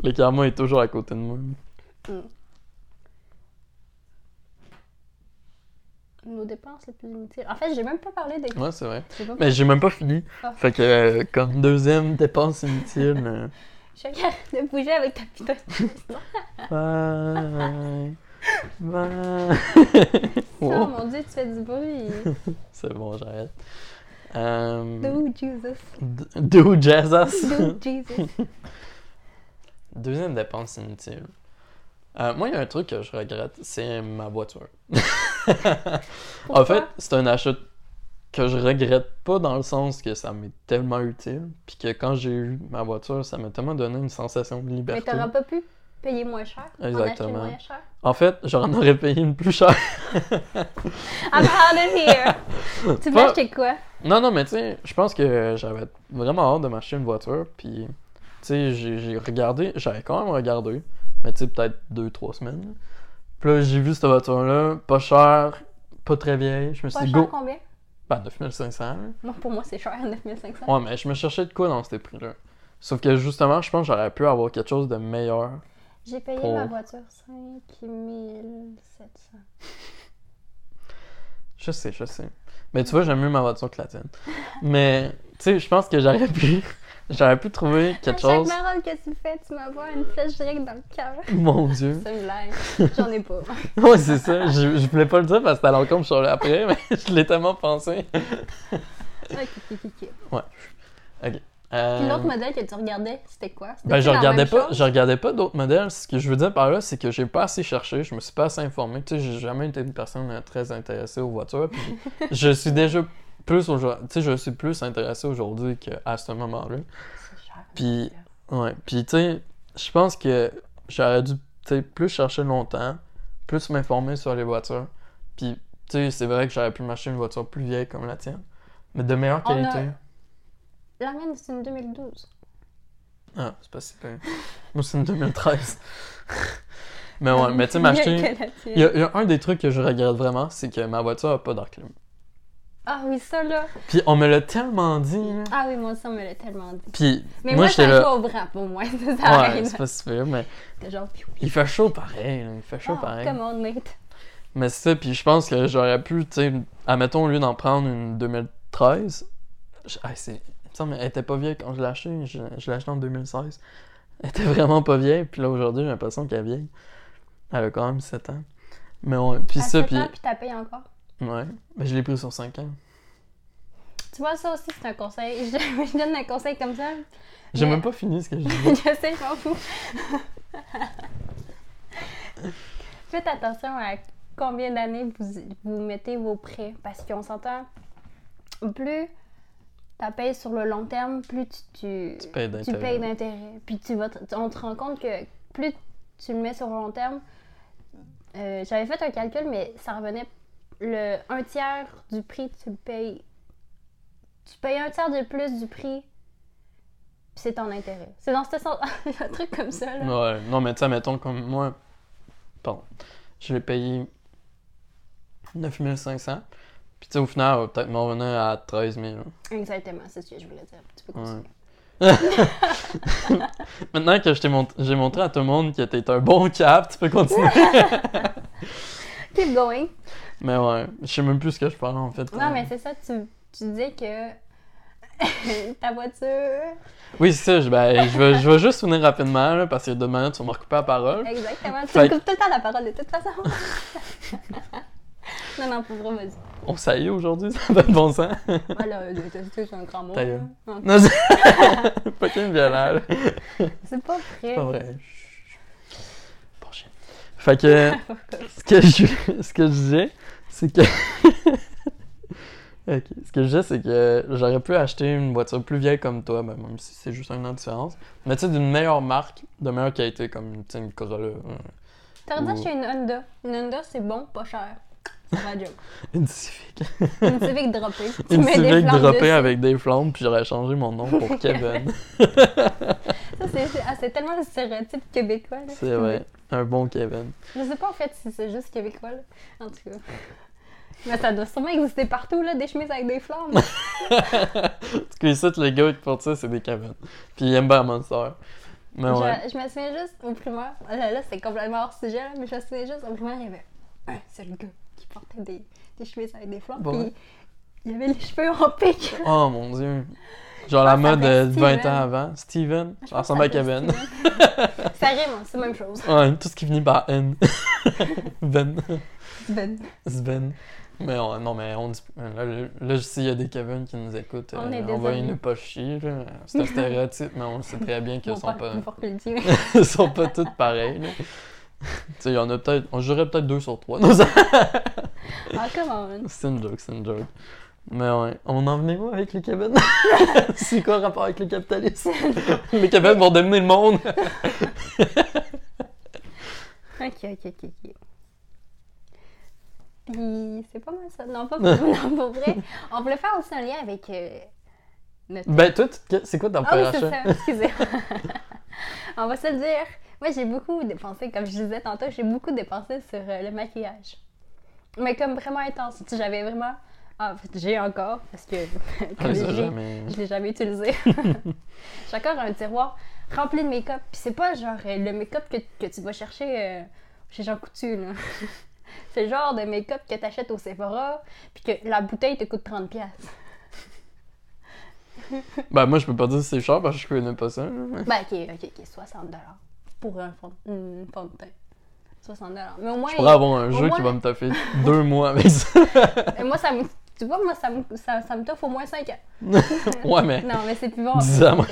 Le karma est toujours à côté de moi. Nos dépenses les plus inutiles. En fait, j'ai même pas parlé des. Ouais, c'est vrai. Pas Mais j'ai même pas fini. Ah. Fait que, euh, comme deuxième dépense inutile. euh, Chacun de bouger avec ta putain de Bye. Bye. Oh Wow. mon dieu, tu fais du bruit. C'est bon, j'arrête. Euh, Do Jesus. Do Jesus. Do Jesus. Deuxième dépense inutile. Euh, moi, il y a un truc que je regrette, c'est ma voiture. en fait, c'est un achat que je regrette pas dans le sens que ça m'est tellement utile, puis que quand j'ai eu ma voiture, ça m'a tellement donné une sensation de Mais liberté. t'auras pas pu? Payer moins cher. En Exactement. moins cher. En fait, j'en aurais payé une plus chère. I'm out of here. tu veux Pas- acheter quoi? Non, non, mais tu sais, je pense que j'avais vraiment hâte de m'acheter une voiture, puis tu sais, j'ai regardé, j'avais quand même regardé, mais tu sais, peut-être deux, trois semaines. Puis là, j'ai vu cette voiture-là, pas chère, pas très vieille, je me suis Pas dit, cher go! combien? Ben, 9500. là. Non, pour moi, c'est cher, 9500. Ouais, mais je me cherchais de quoi dans ces prix-là? Sauf que justement, je pense que j'aurais pu avoir quelque chose de meilleur. J'ai payé Pour- ma voiture 5700. Je sais, je sais. Mais tu vois, j'aime mieux ma voiture que la tienne. Mais, tu sais, je pense que j'aurais pu. J'aurais pu trouver quelque à chaque chose. parole que tu fais, tu m'envoies une flèche directe dans le cœur. Mon Dieu. C'est une blague. J'en ai pas. Ouais, c'est ça. Je, je voulais pas le dire parce que c'était à l'encontre sur le après, mais je l'ai tellement pensé. Ok, ok, ok, ok. Euh, Puis l'autre modèle que tu regardais, c'était quoi? Ben, je regardais pas, je regardais pas d'autres modèles. Ce que je veux dire par là, c'est que j'ai pas assez cherché, je me suis pas assez informé. Tu sais, j'ai jamais été une personne euh, très intéressée aux voitures. Puis je suis déjà plus aujourd'hui, tu sais, je suis plus intéressé aujourd'hui qu'à ce moment-là. C'est cher. Puis, ouais. Puis, tu sais, je pense que j'aurais dû, plus chercher longtemps, plus m'informer sur les voitures. Puis, tu sais, c'est vrai que j'aurais pu m'acheter une voiture plus vieille comme la tienne, mais de meilleure On a- qualité. La mienne, c'est une 2012. Ah, c'est pas si. Moi, c'est une 2013. mais ouais, mais tu sais, m'acheter. Il y, a, il y a un des trucs que je regrette vraiment, c'est que ma voiture a pas d'air clim. Ah oui, ça là. Puis on me l'a tellement dit, là. Ah oui, moi aussi, on me l'a tellement dit. Puis Mais moi, moi, j'étais là. au bras pour moi. Ça Ouais, c'est pas si pire, mais genre, il fait chaud pareil, là, il fait chaud oh, pareil. come on, mate. Mais c'est ça, puis je pense que j'aurais pu, tu sais, admettons, au lieu d'en prendre une 2013, je- ah, c'est, semble, elle était pas vieille quand je l'ai achetée, je, je l'ai achetée en 2016. Elle était vraiment pas vieille, puis là, aujourd'hui, j'ai l'impression qu'elle est vieille. Elle a quand même 7 ans. Mais ouais, puis À ça, 7 puis... ans, puis t'as payé encore? Ouais, mais je l'ai pris sur 5 ans. Tu vois, ça aussi, c'est un conseil. Je, je donne un conseil comme ça. J'ai Mais- même pas fini ce que je je disais. sais, je m'en fous. Faites attention à combien d'années vous, vous mettez vos prêts. Parce qu'on s'entend, plus tu payes sur le long terme, plus tu, tu, Tu payes d'intérêt. Puis tu vas on te rend compte que plus tu le mets sur le long terme, euh, j'avais fait un calcul, mais ça revenait le un tiers du prix, tu le payes. Tu payes un tiers de plus du prix, puis c'est ton intérêt. C'est dans ce sens, un truc comme ça. Là. Ouais, non, mais tu sais, mettons comme moi, pardon, je l'ai payé 9500. Puis tu sais, au final, va peut-être m'en revenir à 13 000. Exactement, c'est ce que je voulais dire. Tu peux Ouais. continuer. Maintenant que mont- j'ai montré à tout le monde que t'es un bon cap, tu peux continuer. Keep going. mais ouais, je sais même plus ce que je parle en fait. Non, mais c'est ça, tu, tu disais que ta voiture. Oui, c'est ça, je, ben, je, vais, je vais juste finir rapidement, là, parce que de manière, tu vas me recouper la parole. Exactement. Tu Fait me coupes tout le temps la parole de toute façon. non, non, pour vrai, vas-y. On saillit aujourd'hui, ça fait bon sens. Euh, détester, c'est un grand mot. Là. gueule. Non, Non, c'est pas qu'une violent, là. C'est pas vrai. C'est pas vrai. Bon chien. Fait que, ce que je, ce que je disais, c'est que. ok. Ce que je disais, c'est que j'aurais pu acheter une voiture plus vieille comme toi, ben, même si c'est juste un an de différence. Mais tu sais, d'une meilleure marque, de meilleure qualité, comme une Corolla. euh, T'aurais dit Ou- acheter une Honda. Une Honda, c'est bon, pas cher. Une Civic. Une Civic droppée. Tu Une flammes droppée dessus. avec des flammes, puis j'aurais changé mon nom pour Kevin. Ça, c'est ah, c'est tellement le stéréotype québécois. c'est vrai. Un bon Kevin. Je sais pas en fait si c'est juste québécois. Là. En tout cas. Mais ça doit sûrement exister partout, là, des chemises avec des flammes. Parce que ici, les gars qui portent ça, c'est des Kevin. Puis ils aiment bien Monster. Mais ouais. je, je me souviens juste au primaire. Là, là c'est complètement hors sujet, là, mais je me souviens juste au primaire, il y avait un seul gars qui portait des, des chemises avec des. Bon. Puis il y avait les cheveux en pique. Oh mon dieu. Genre la ça mode euh, s'appelle 20 Steven. ans avant. Steven. Je ressemble à Kevin. Ça rime, c'est la même chose. Ouais, tout ce qui finit par N. Ben. Ben. Sven. Mais on- non, mais on dit. Là, là, là, s'il y a des Kevin qui nous écoutent, On euh, envoyez désolés. nous pas chier. C'est un stéréotype, mais on sait très bien qu'ils sont pas ils sont pas tous pareils. là. tu sais, il y en a peut-être. On jurait peut-être deux sur trois. Ah, comment? c'est une joke, c'est une joke. Mais ouais, on en venait où avec les Kevin? c'est quoi le rapport avec le capitalisme? les Kevin vont dominer le monde! Ok, ok, ok, ok. Puis c'est pas mal ça. Non, pas non, pour vrai. On voulait faire aussi un lien avec euh, notre. Ben, toi, c'est quoi ton premier achat? ça, excusez. On va se le dire. Moi, j'ai beaucoup dépensé, comme je disais tantôt, j'ai beaucoup dépensé sur euh, le maquillage. Mais comme vraiment intense. J'avais vraiment. Ah, en fait, j'ai encore, parce que Ah, jamais. je l'ai jamais utilisé. j'ai encore un tiroir rempli de make-up. Puis c'est pas genre euh, le make-up que, que tu vas chercher euh, chez Jean Coutu, là. c'est le genre de make-up que t'achètes au Sephora, puis que la bouteille te coûte 30$. Ben, moi, je peux pas dire si c'est cher parce que je connais pas ça. là. Ben, ok, ok, ok, 60$ pour un fond, une fond de teint. 60$. Mais au moins, Je pourrais avoir un au jeu moins- qui va me taffer deux mois avec ça. Et moi, ça me Tu vois, moi, ça me, ça, ça me t'offre au moins 5 ans. Ouais, mais Non, mais c'est plus bon. 10 ans.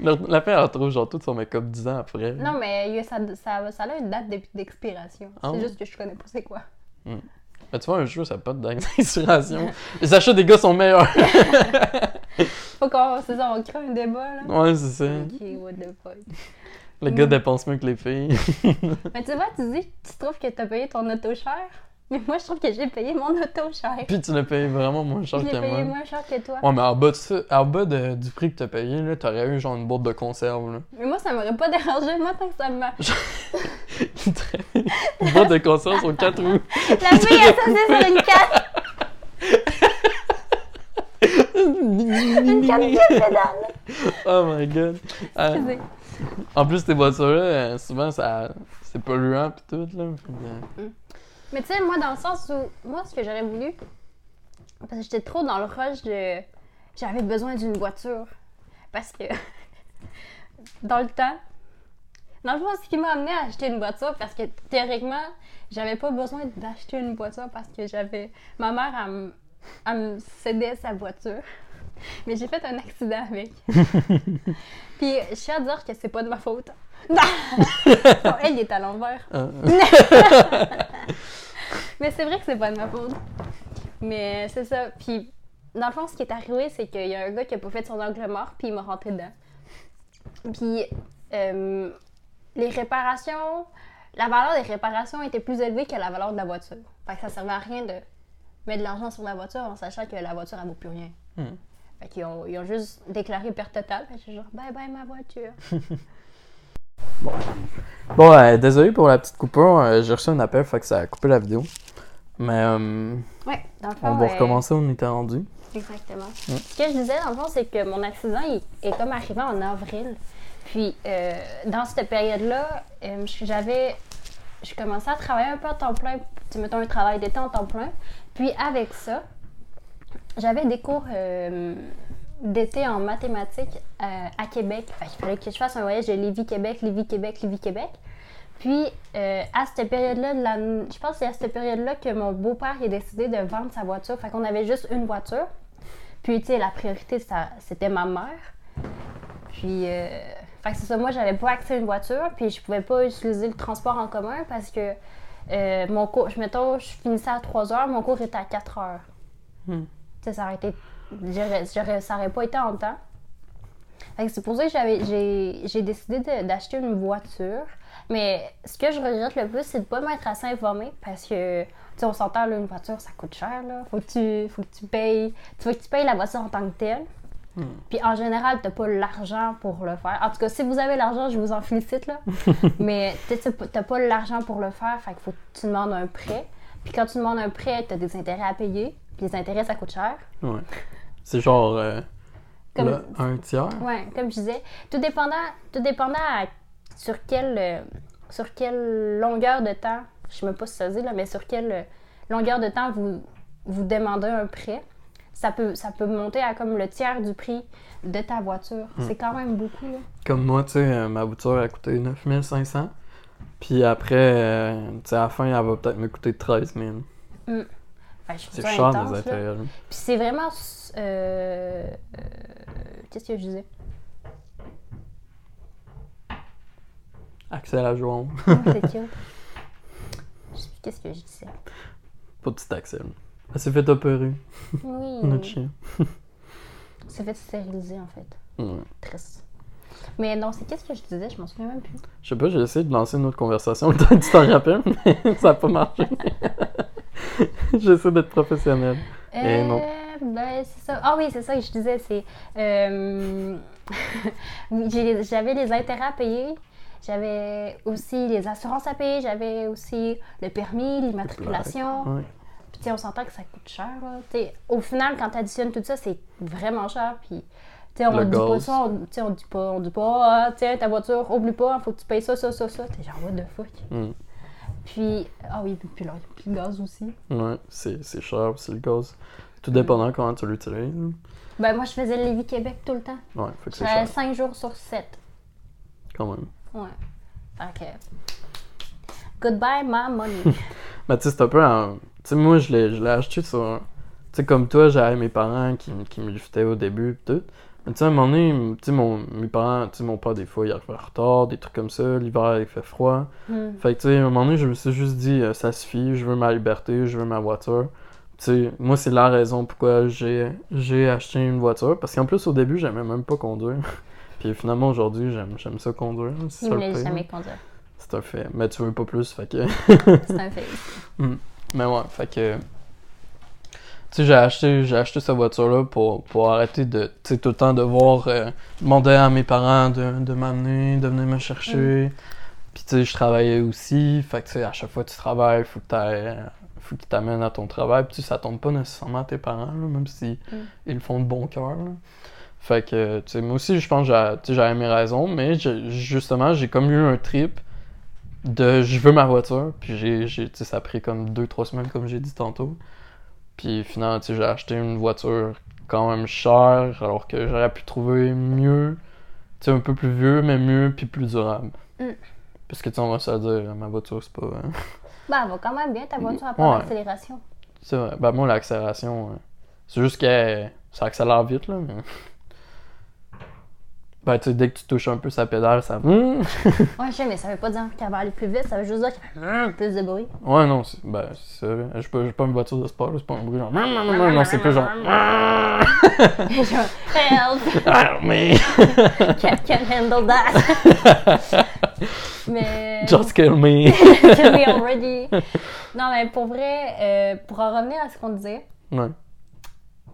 la, fille, elle retrouve genre tout son make-up 10 ans après. Non, mais ça, ça, ça a une date d'ex- d'expiration. Ah c'est juste que je connais pas c'est quoi. Mais tu vois, un jeu, ça n'a pas de date d'inspiration. Les achats des gars sont meilleurs. Faut qu'on, c'est ça, on crée un débat, là. Ouais, c'est ça. Ok, what the fuck. Les gars dépensent mieux que les filles. Mais tu vois, tu dis, tu trouves que t'as payé ton auto cher, mais moi, je trouve que j'ai payé mon auto cher. Puis tu l'as payé vraiment moins cher que l'ai payé moi. moins cher que toi. Ouais, mais en bas, de ça, en bas de- du prix que t'as payé, là, t'aurais eu genre une boîte de conserve, là. Mais moi, ça m'aurait pas dérangé, moi, tant que ça me une boîte de conserve sur quatre roues. La fille associée sur une canne, une canne de pédale. Oh my god. Euh, Excusez. En plus, tes voitures-là, euh, souvent, ça, c'est polluant pis tout, là. Que, Mais tu sais, moi, dans le sens où, moi, ce que j'aurais voulu, parce que j'étais trop dans le rush de. J'avais besoin d'une voiture. Parce que, dans le temps, dans le fond, ce qui m'a amené à acheter une voiture, parce que théoriquement, j'avais pas besoin d'acheter une voiture parce que j'avais. Ma mère, elle, me- elle me cédait sa voiture. Mais j'ai fait un accident avec. Puis, je suis à dire que c'est pas de ma faute. Non! Elle, il est à l'envers. euh, Mais c'est vrai que c'est pas de ma faute. Mais c'est ça. Puis, dans le fond, ce qui est arrivé, c'est qu'il y a un gars qui a pas fait son angle mort, puis il m'a rentré dedans. Puis, euh, les réparations, la valeur des réparations était plus élevée que la valeur de la voiture. Fait que ça servait à rien de mettre de l'argent sur la voiture en sachant que la voiture, elle vaut plus rien. Hmm. Fait qu'ils ont, ils ont juste déclaré perte totale. Fait que j'ai genre, bye bye ma voiture. Bon, euh, désolé pour la petite coupure, euh, j'ai reçu un appel, fait que ça a coupé la vidéo. Mais euh, Ouais, dans le fond. on va euh, recommencer on était rendu. Exactement. Ce que je disais, dans le fond, c'est que mon accident il est comme arrivé en avril. Puis, dans cette période-là, j'avais. Je commençais à travailler un peu à temps plein, tu mettons un travail d'été en temps plein. Puis, avec ça, j'avais des cours euh, d'été en mathématiques euh, à Québec. Qu'il fallait que je fasse un voyage de Lévis-Québec, Lévis-Québec, Lévis-Québec. Puis, euh, à cette période-là, je pense que c'est à cette période-là que mon beau-père il a décidé de vendre sa voiture. Fait qu'on avait juste une voiture. Puis, tu sais, la priorité, c'était ma mère. Puis, euh, fait que c'est ça, moi, j'avais pas accès à une voiture. Puis, je pouvais pas utiliser le transport en commun parce que mon cours, je, mettons, je finissais à 3 heures, mon cours était à 4 heures. Hmm. Ça aurait été. j'aurais- j'aurais- ça aurait pas été en temps. Fait que c'est pour ça que j'avais, j'ai, décidé d'acheter une voiture. Mais ce que je regrette le plus, c'est de pas m'être assez informée parce que, tu sais, on s'entend, là, une voiture, ça coûte cher, là. Faut que tu, faut que tu payes, tu veux que tu payes la voiture en tant que telle. Puis en général, t'as pas l'argent pour le faire. En tout cas, si vous avez l'argent, je vous en félicite, là. Mais t'as pas l'argent pour le faire, fait qu'il faut que tu demandes un prêt. Puis quand tu demandes un prêt, t'as des intérêts à payer. Puis les intérêts, ça coûte cher. Ouais. C'est genre euh, Comme- un tiers? Ouais, comme je disais, tout dépendant, tout dépendant à sur quelle, euh, sur quelle longueur de temps, je sais même pas si ça se dit là, mais sur quelle euh, longueur de temps vous, vous demandez un prêt, ça peut, ça peut monter à comme le tiers du prix de ta voiture. C'est quand même beaucoup, là. Comme moi, tu sais, ma voiture a coûté 9500. Puis après, euh, tu sais, à la fin, elle va peut-être me coûter 13 000. Fait que je trouve C'est intense, les là. intérêts. Puis c'est vraiment... euh, euh, Qu'est-ce que je disais? Axel à joie. C'est cute. Je sais plus Qu'est-ce que je disais? Pas petit Axel. Elle s'est fait opérer, Oui. notre chien. C'est fait stériliser, en fait. Triste. Mais non, c'est qu'est-ce que je disais? Je m'en souviens même plus. Je sais pas, j'ai essayé de lancer une autre conversation, le temps que tu t'en rappelles, mais ça a pas marché. J'essaie d'être professionnel. Eh non. Ben, c'est ça. Ah oui, c'est ça que je disais. C'est. euh, j'avais les intérêts à payer. J'avais aussi les assurances à payer. J'avais aussi le permis, l'immatriculation. Ouais. Puis, tu on s'entend que ça coûte cher. Là. Au final, quand tu additionnes tout ça, c'est vraiment cher. Puis, tu sais, on Le dit pas ça. On, on dit pas, on dit pas, ah, tiens, ta voiture, oublie pas, faut que tu payes ça, ça, ça, ça. T'es genre, what the fuck? Mm. Puis, ah oui, puis, puis là, puis le gaz aussi. Ouais, c'est c'est cher, c'est le gaz. Tout dépendant comment tu l'utilises. Ben, moi, je faisais le Lévis-Québec tout le temps. Ouais, fait que c'est cher, 5 jours sur 7. quand même. Ouais. Fait que. Goodbye, my money. Mais tu sais, c'est un peu en- Tu sais, moi, je l'ai je l'ai acheté sur. Tu sais, comme toi, j'avais mes parents qui, qui me liftaient au début, tout. Tu sais, à un moment donné, tu sais, mon, mes parents, tu sais, mon père, des fois, il arrive en retard, des trucs comme ça. L'hiver, il fait froid. Hmm. Fait que, tu sais, à un moment donné, je me suis juste dit, euh, ça suffit, je veux ma liberté, je veux ma voiture. Tu sais, moi, c'est la raison pourquoi j'ai j'ai acheté une voiture. Parce qu'en plus, au début, j'aimais même pas conduire. Puis finalement, aujourd'hui, j'aime j'aime ça conduire. C'est ça jamais conduire. C'est un fait. Mais tu veux pas plus, fait que. C'est un fait. Mais ouais, fait que. Tu sais, j'ai acheté, j'ai acheté cette voiture-là pour, pour arrêter de, tu tout le temps devoir euh, demander à mes parents de, de m'amener, de venir me chercher. Puis tu sais, je travaillais aussi, fait que tu sais, à chaque fois que tu travailles, faut que t'ailles- faut qu'ils t'amènent à ton travail. Puis tu sais, ça tombe pas nécessairement à tes parents, là, même si Mm. ils le font de bon cœur. Fait que, tu sais, moi aussi, je pense que tu j'avais mes raisons, mais justement, j'ai comme eu un trip de je veux ma voiture. Puis j'ai, tu ça a pris comme 2-3 semaines, comme j'ai dit tantôt. Puis finalement, tu sais, j'ai acheté une voiture quand même chère, alors que j'aurais pu trouver mieux, tu sais, un peu plus vieux, mais mieux, puis plus durable. Mm. Parce que, tu sais, on va se dire, ma voiture, c'est pas. euh, Bah, elle va quand même bien ta voiture à part Ouais. l'accélération. C'est vrai. Ben, moi, l'accélération, euh, c'est juste que ça accélère vite, là, mais. Ben, tu sais, dès que tu touches un peu sa pédale, ça. Hum! Ouais, je sais, mais ça veut pas dire qu'elle va aller plus vite, ça veut juste dire qu'elle hum, plus de bruit. Ouais, non, c'est ben, c'est ça. là. J'ai pas, j'ai pas une voiture de sport, c'est pas un bruit genre. Non, c'est plus genre. Genre, help, Ah, mais. can't, can't handle that. mais. Just kill me. Kill me already. Non, mais pour vrai, euh, pour en revenir à ce qu'on disait, Ouais.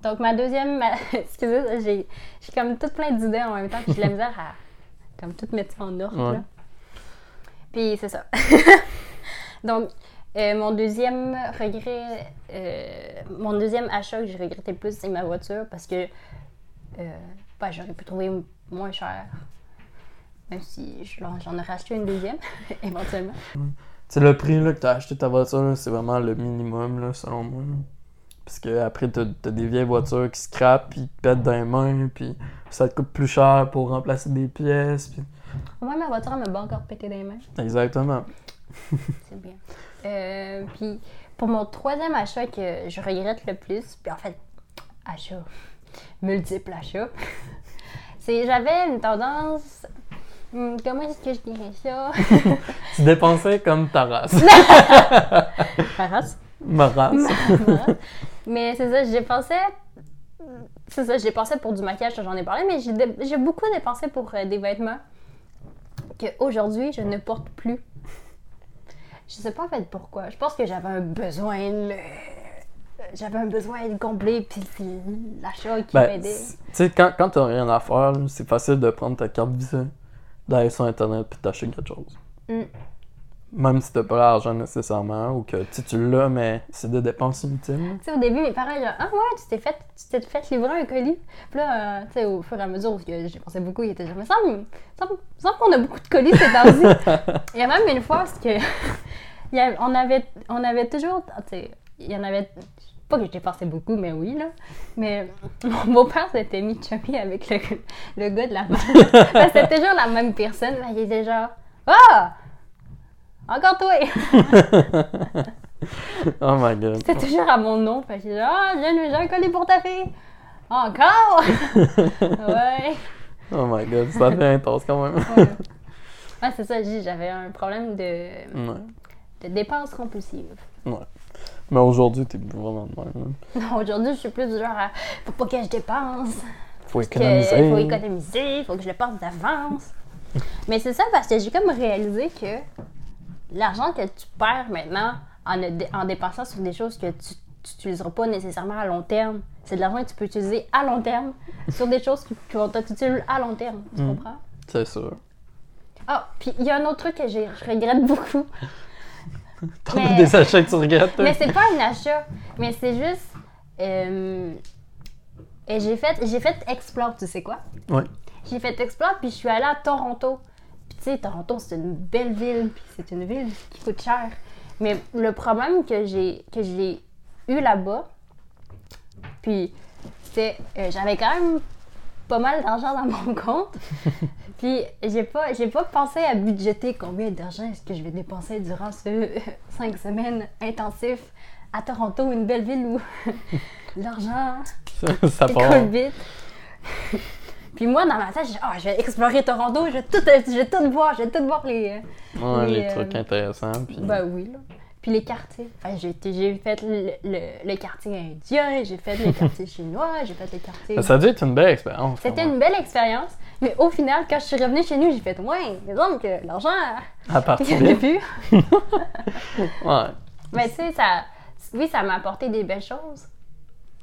Donc ma deuxième. ma- Excusez, j'ai j'ai comme tout plein d'idées en même temps, puis j'ai la misère à comme tout mettre ça en ordre. Ouais. là. Puis c'est ça. donc, euh, mon deuxième regret, euh, mon deuxième achat que j'ai regretté le plus, c'est ma voiture parce que euh, ben, j'aurais pu trouver moins cher. Même si j'en aurais acheté une deuxième, éventuellement. Tu sais, le prix là, que t'as acheté ta voiture, là, c'est vraiment le minimum, là, selon moi. Parce que après, t'as t'as des vieilles voitures qui scrapent, puis te pètent dans les mains, puis ça te coûte plus cher pour remplacer des pièces. Puis... Moi, ma voiture, elle m'a pas encore pété dans les mains. Exactement. C'est bien. Euh, puis pour mon troisième achat que je regrette le plus, puis en fait, achat, multiple achat, c'est j'avais une tendance. hmm, comment est-ce que je dirais ça? Tu dépensais comme ta race. Ma race? Ma race. Ma race. Mais c'est ça, j'ai pensé. C'est ça, j'ai pensé pour du maquillage, j'en ai parlé, mais j'ai dé- beaucoup dépensé pour euh, des vêtements que aujourd'hui je ne porte plus. Je sais pas en fait pourquoi. Je pense que j'avais un besoin de... J'avais un besoin de combler, puis c'est l'achat qui Ben, m'aidait. tu sais, quand, quand t'as rien à faire, c'est facile de prendre ta carte Visa, d'aller sur Internet puis t'acheter quelque chose. Mm. Même si t'as pas l'argent nécessairement, ou que tu l'as, mais c'est des dépenses inutiles. là. Tu sais, au début, mes parents, genre, ah ouais, tu t'es fait, tu t'es fait livrer un colis. Puis là, euh, tu sais, au fur et à mesure, parce que j'ai pensé beaucoup, ils étaient genre, mais ça me semble, semble qu'on a beaucoup de colis ces temps-ci. Il y a même une fois, parce que, il y a- on, avait, on avait toujours, tu sais, il y en avait, pas que j'ai dépensé beaucoup, mais oui, là. Mais mon beau-père s'était mis chummy avec le, le gars de la C'était toujours la même personne, mais il était genre, ah! Encore toi! oh my god. C'était toujours à mon nom. Fait que j'ai dit, ah, j'ai j'ai un colis pour ta fille. Encore? ouais. Oh my god, ça devient intense quand même. Ouais, Ouais, c'est ça, j'avais un problème de, ouais. de dépenses compulsives. Mais aujourd'hui, t'es vraiment de même. là. Non, aujourd'hui, je suis plus du genre à, faut pas que je dépense. Faut que économiser. faut économiser, faut que je le pense d'avance. Mais c'est ça parce que j'ai comme réalisé que l'argent que tu perds maintenant en, en dépensant sur des choses que tu n'utiliseras pas nécessairement à long terme, c'est de l'argent que tu peux utiliser à long terme sur des choses qui, qui vont être utiles à long terme. Tu Mm. comprends? C'est sûr. Ah, puis il y a un autre truc que je regrette beaucoup. T'en as des achats que tu regrettes, toi? Mais c'est pas un achat, mais c'est juste. euh, j'ai fait, j'ai fait Explore, tu sais quoi? Ouais. J'ai fait Explore, puis je suis allée à Toronto. Puis tu sais, Toronto, c'est une belle ville, puis c'est une ville qui coûte cher. Mais le problème que j'ai que j'ai eu là-bas, puis c'est euh, j'avais quand même pas mal d'argent dans mon compte. puis j'ai pas j'ai pas pensé à budgéter combien d'argent est-ce que je vais dépenser durant ce cinq semaines intensifs à Toronto, une belle ville où l'argent Ça, ça part. coule vite. Puis moi, dans ma tête, j'ai oh, je vais explorer Toronto, je vais tout, je vais tout voir, je vais tout voir les. euh, Ouais, les les, euh, trucs intéressants. Puis... Ben oui, là. Puis les quartiers. Enfin, j'ai fait le, le- le quartier indien, j'ai fait le quartier chinois, j'ai fait le quartier. Ça a dû être une belle expérience. C'était une belle expérience, mais au final, quand je suis revenue chez nous, j'ai fait Ouais, mais donc que l'argent, À partir de. plus. Ouais. Mais tu sais, ça, oui, ça m'a apporté des belles choses.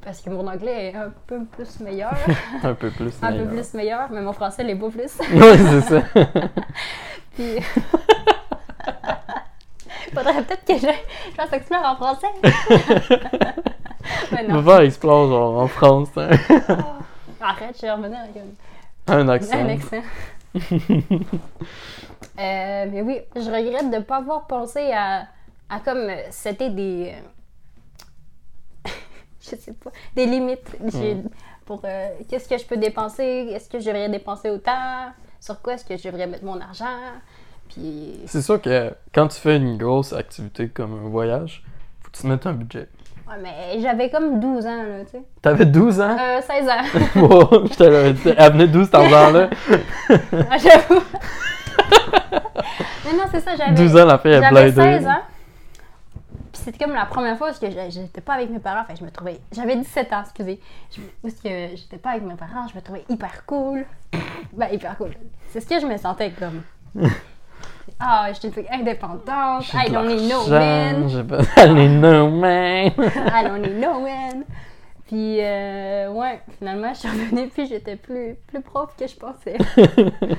Parce que mon anglais est un peu plus meilleur. Un peu plus. un peu meilleur. plus meilleur, mais mon français l'est pas plus. Ouais, c'est ça. Puis. Faudrait peut-être que je, je fasse explore en français. mais On non. va faire Explore genre en France. hein. Arrête, je suis revenue avec un, Un accent. un accent. Euh, mais oui, je regrette de ne pas avoir pensé à, à comme euh, c'était des. je sais pas. Des limites. Hmm. Pour euh, qu'est-ce que je peux dépenser, est-ce que je devrais dépenser autant, sur quoi est-ce que je devrais mettre mon argent? Puis. C'est sûr que quand tu fais une grosse activité comme un voyage, faut que tu te mettes un budget. Ouais, mais j'avais comme 12 ans, là, tu sais. T'avais 12 ans? Euh, 16 ans. Wow, j'étais là. Elle venait d'où cet argent-là? Ah, J'avoue. mais non, c'est ça, j'avais. 12 ans, la fille est J'avais blindée. 16 ans. C'était comme la première fois parce que j'étais pas avec mes parents. Que je me trouvais. J'avais 17 ans, excusez. Je, parce que j'étais pas avec mes parents, je me trouvais hyper cool. Ben, hyper cool. C'est ce que je me sentais comme. Ah, j'étais une fille indépendante. I don't need no man. I need no man. I don't need no man. Puis, euh, ouais, finalement, je suis revenue puis j'étais plus, plus prof que je pensais.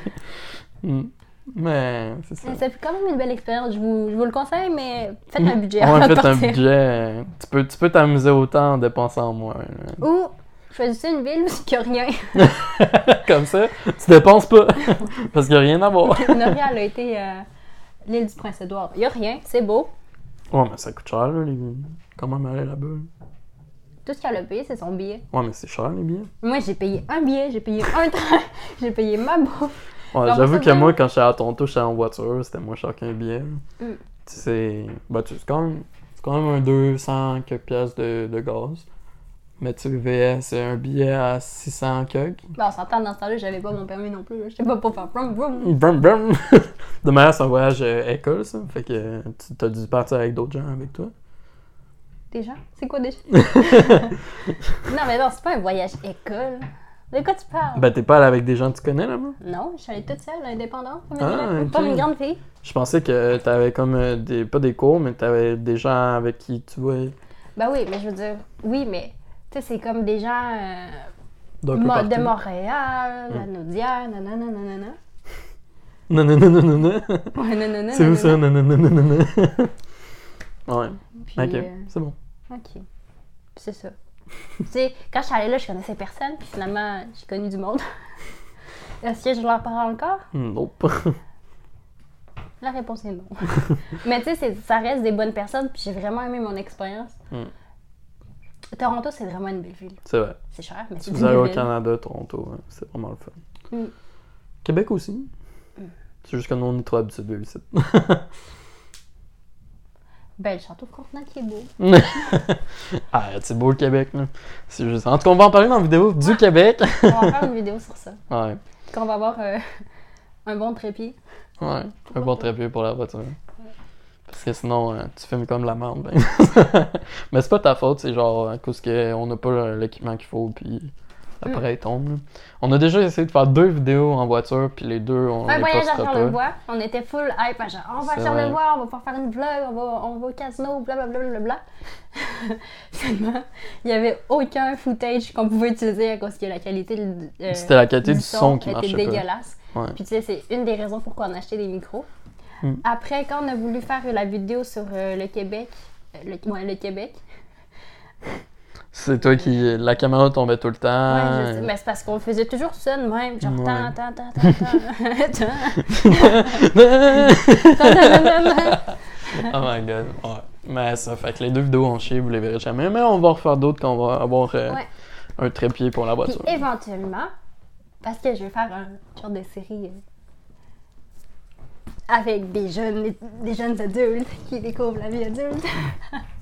Hmm. Mais c'est ça. Fait quand même une belle expérience. Je vous, je vous le conseille, mais faites un budget On fait un budget. Tu peux tu peux t'amuser autant en dépensant moins. là. Ou choisissez une ville où il n'y a rien. Comme ça, tu dépenses pas. Parce qu'il n'y a rien à voir. Elle a été euh, l'île du Prince-Édouard. Il n'y a rien, c'est beau. Ouais, mais ça coûte cher, là, les... Comment aller là-bas? là? Tout ce qu'elle a payé, c'est son billet. Ouais, mais c'est cher, les billets. Moi, j'ai payé un billet, j'ai payé un train, j'ai payé ma bouffe. Ouais, j'avoue que moi, quand j'étais à Toronto, j'étais en voiture, c'était moins cher qu'un billet. Mm. C'est. Bah, tu- c'est quand même. C'est quand même un 200 quelques piastres de, de gaz. Mais tu VS, c'est un billet à 600 quelques. Ben, on s'entend dans ce temps-là, j'avais pas mon permis non plus. J'étais pas pour faire brum brum. Brum, brum. De manière, c'est un voyage euh, école, ça. Fait que euh, tu t'as dû partir avec d'autres gens avec toi. Déjà? C'est quoi déjà? non, mais non, c'est pas un voyage école. De quoi tu parles? Ben, t'es pas allé avec des gens que tu connais là-bas? Non, je suis allée toute seule, indépendante. Comme Ah, une, une grande fille. Je pensais que t'avais comme euh, des. Pas des cours, mais t'avais des gens avec qui tu voyais Ben oui, mais je veux dire, oui, mais tu sais, c'est comme des gens euh, mo- de Montréal, Mm. la Naudière, nanana, nanana. Ouais, nanana, C'est où ça? nanana. Ouais, Puis, ok, euh, c'est bon. ok. C'est ça. Tu sais, quand je suis allée là, je connaissais personne, puis finalement, j'ai connu du monde. Est-ce que je leur parle encore? Nope. La réponse est non. mais tu sais, ça reste des bonnes personnes, puis j'ai vraiment aimé mon expérience. Mm. Toronto, c'est vraiment une belle ville. C'est vrai. C'est cher, mais Si vous allez au. Canada, Toronto, hein, c'est vraiment le fun. Mm. Québec aussi. Mm. C'est juste que nous, on est trop habitués de ici. Ben, le château Frontenac qui est beau. ah, c'est beau le Québec, là. C'est juste... En tout cas, on va en parler dans la vidéo du Québec. On va faire une vidéo sur ça. ouais, Quand on va avoir euh, un bon trépied. ouais. Un bon trépied pour la voiture. Parce que sinon, euh, tu filmes comme la merde. Ben. Mais c'est pas ta faute, c'est genre à cause qu'on n'a pas l'équipement qu'il faut, puis l'appareil tombe. On a déjà essayé de faire deux vidéos en voiture, puis les deux, on Un les voyage à. Charlevoix, on était full hype. à genre, on va à Charlevoix, on va pouvoir faire une vlog, on va, on va au casino, blablabla. Bla, bla, bla. Finalement, il n'y avait aucun footage qu'on pouvait utiliser à cause que la qualité euh, C'était la qualité du son qui était marchait dégueulasse. Ouais. Puis tu sais, c'est une des raisons pourquoi on a acheté des micros. Mm. Après, quand on a voulu faire la vidéo sur euh, le Québec, euh, le, ouais, le Québec, C'est toi qui. La caméra tombait tout le temps. ouais, je sais, mais c'est parce qu'on faisait toujours ça de même, genre Ouais. tant, tant, tant, tant, tant, tant. oh my god. Ouais. Mais ça fait que les deux vidéos ont chié, vous les verrez jamais. Mais on va en refaire d'autres quand on va avoir euh, Ouais. un trépied pour la Puis voiture. éventuellement, parce que je vais faire un genre de série euh, avec des jeunes, des jeunes adultes qui découvrent la vie adulte.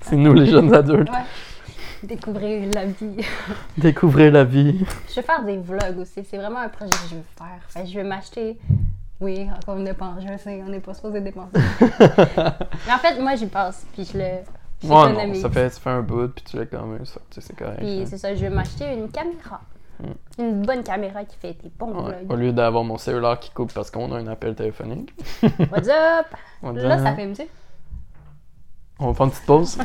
C'est nous les jeunes adultes. Ouais. Découvrir la vie. Découvrez la vie. Je vais faire des vlogs aussi. C'est vraiment un projet que je veux faire. Je vais m'acheter. Oui, encore une dépense. Je sais, on n'est pas supposé dépenser. Mais en fait, moi, j'y passe. Puis je le. Ouais, non, ça fait, ça fait un bout, puis tu l'as quand même, ça, tu sais, c'est correct. Puis hein. c'est ça, je vais m'acheter une caméra. Une bonne caméra qui fait des bons Ouais, Au vlogs. lieu d'avoir mon cellulaire qui coupe parce qu'on a un appel téléphonique. What's up? Là, ça fait tu On va faire une petite pause.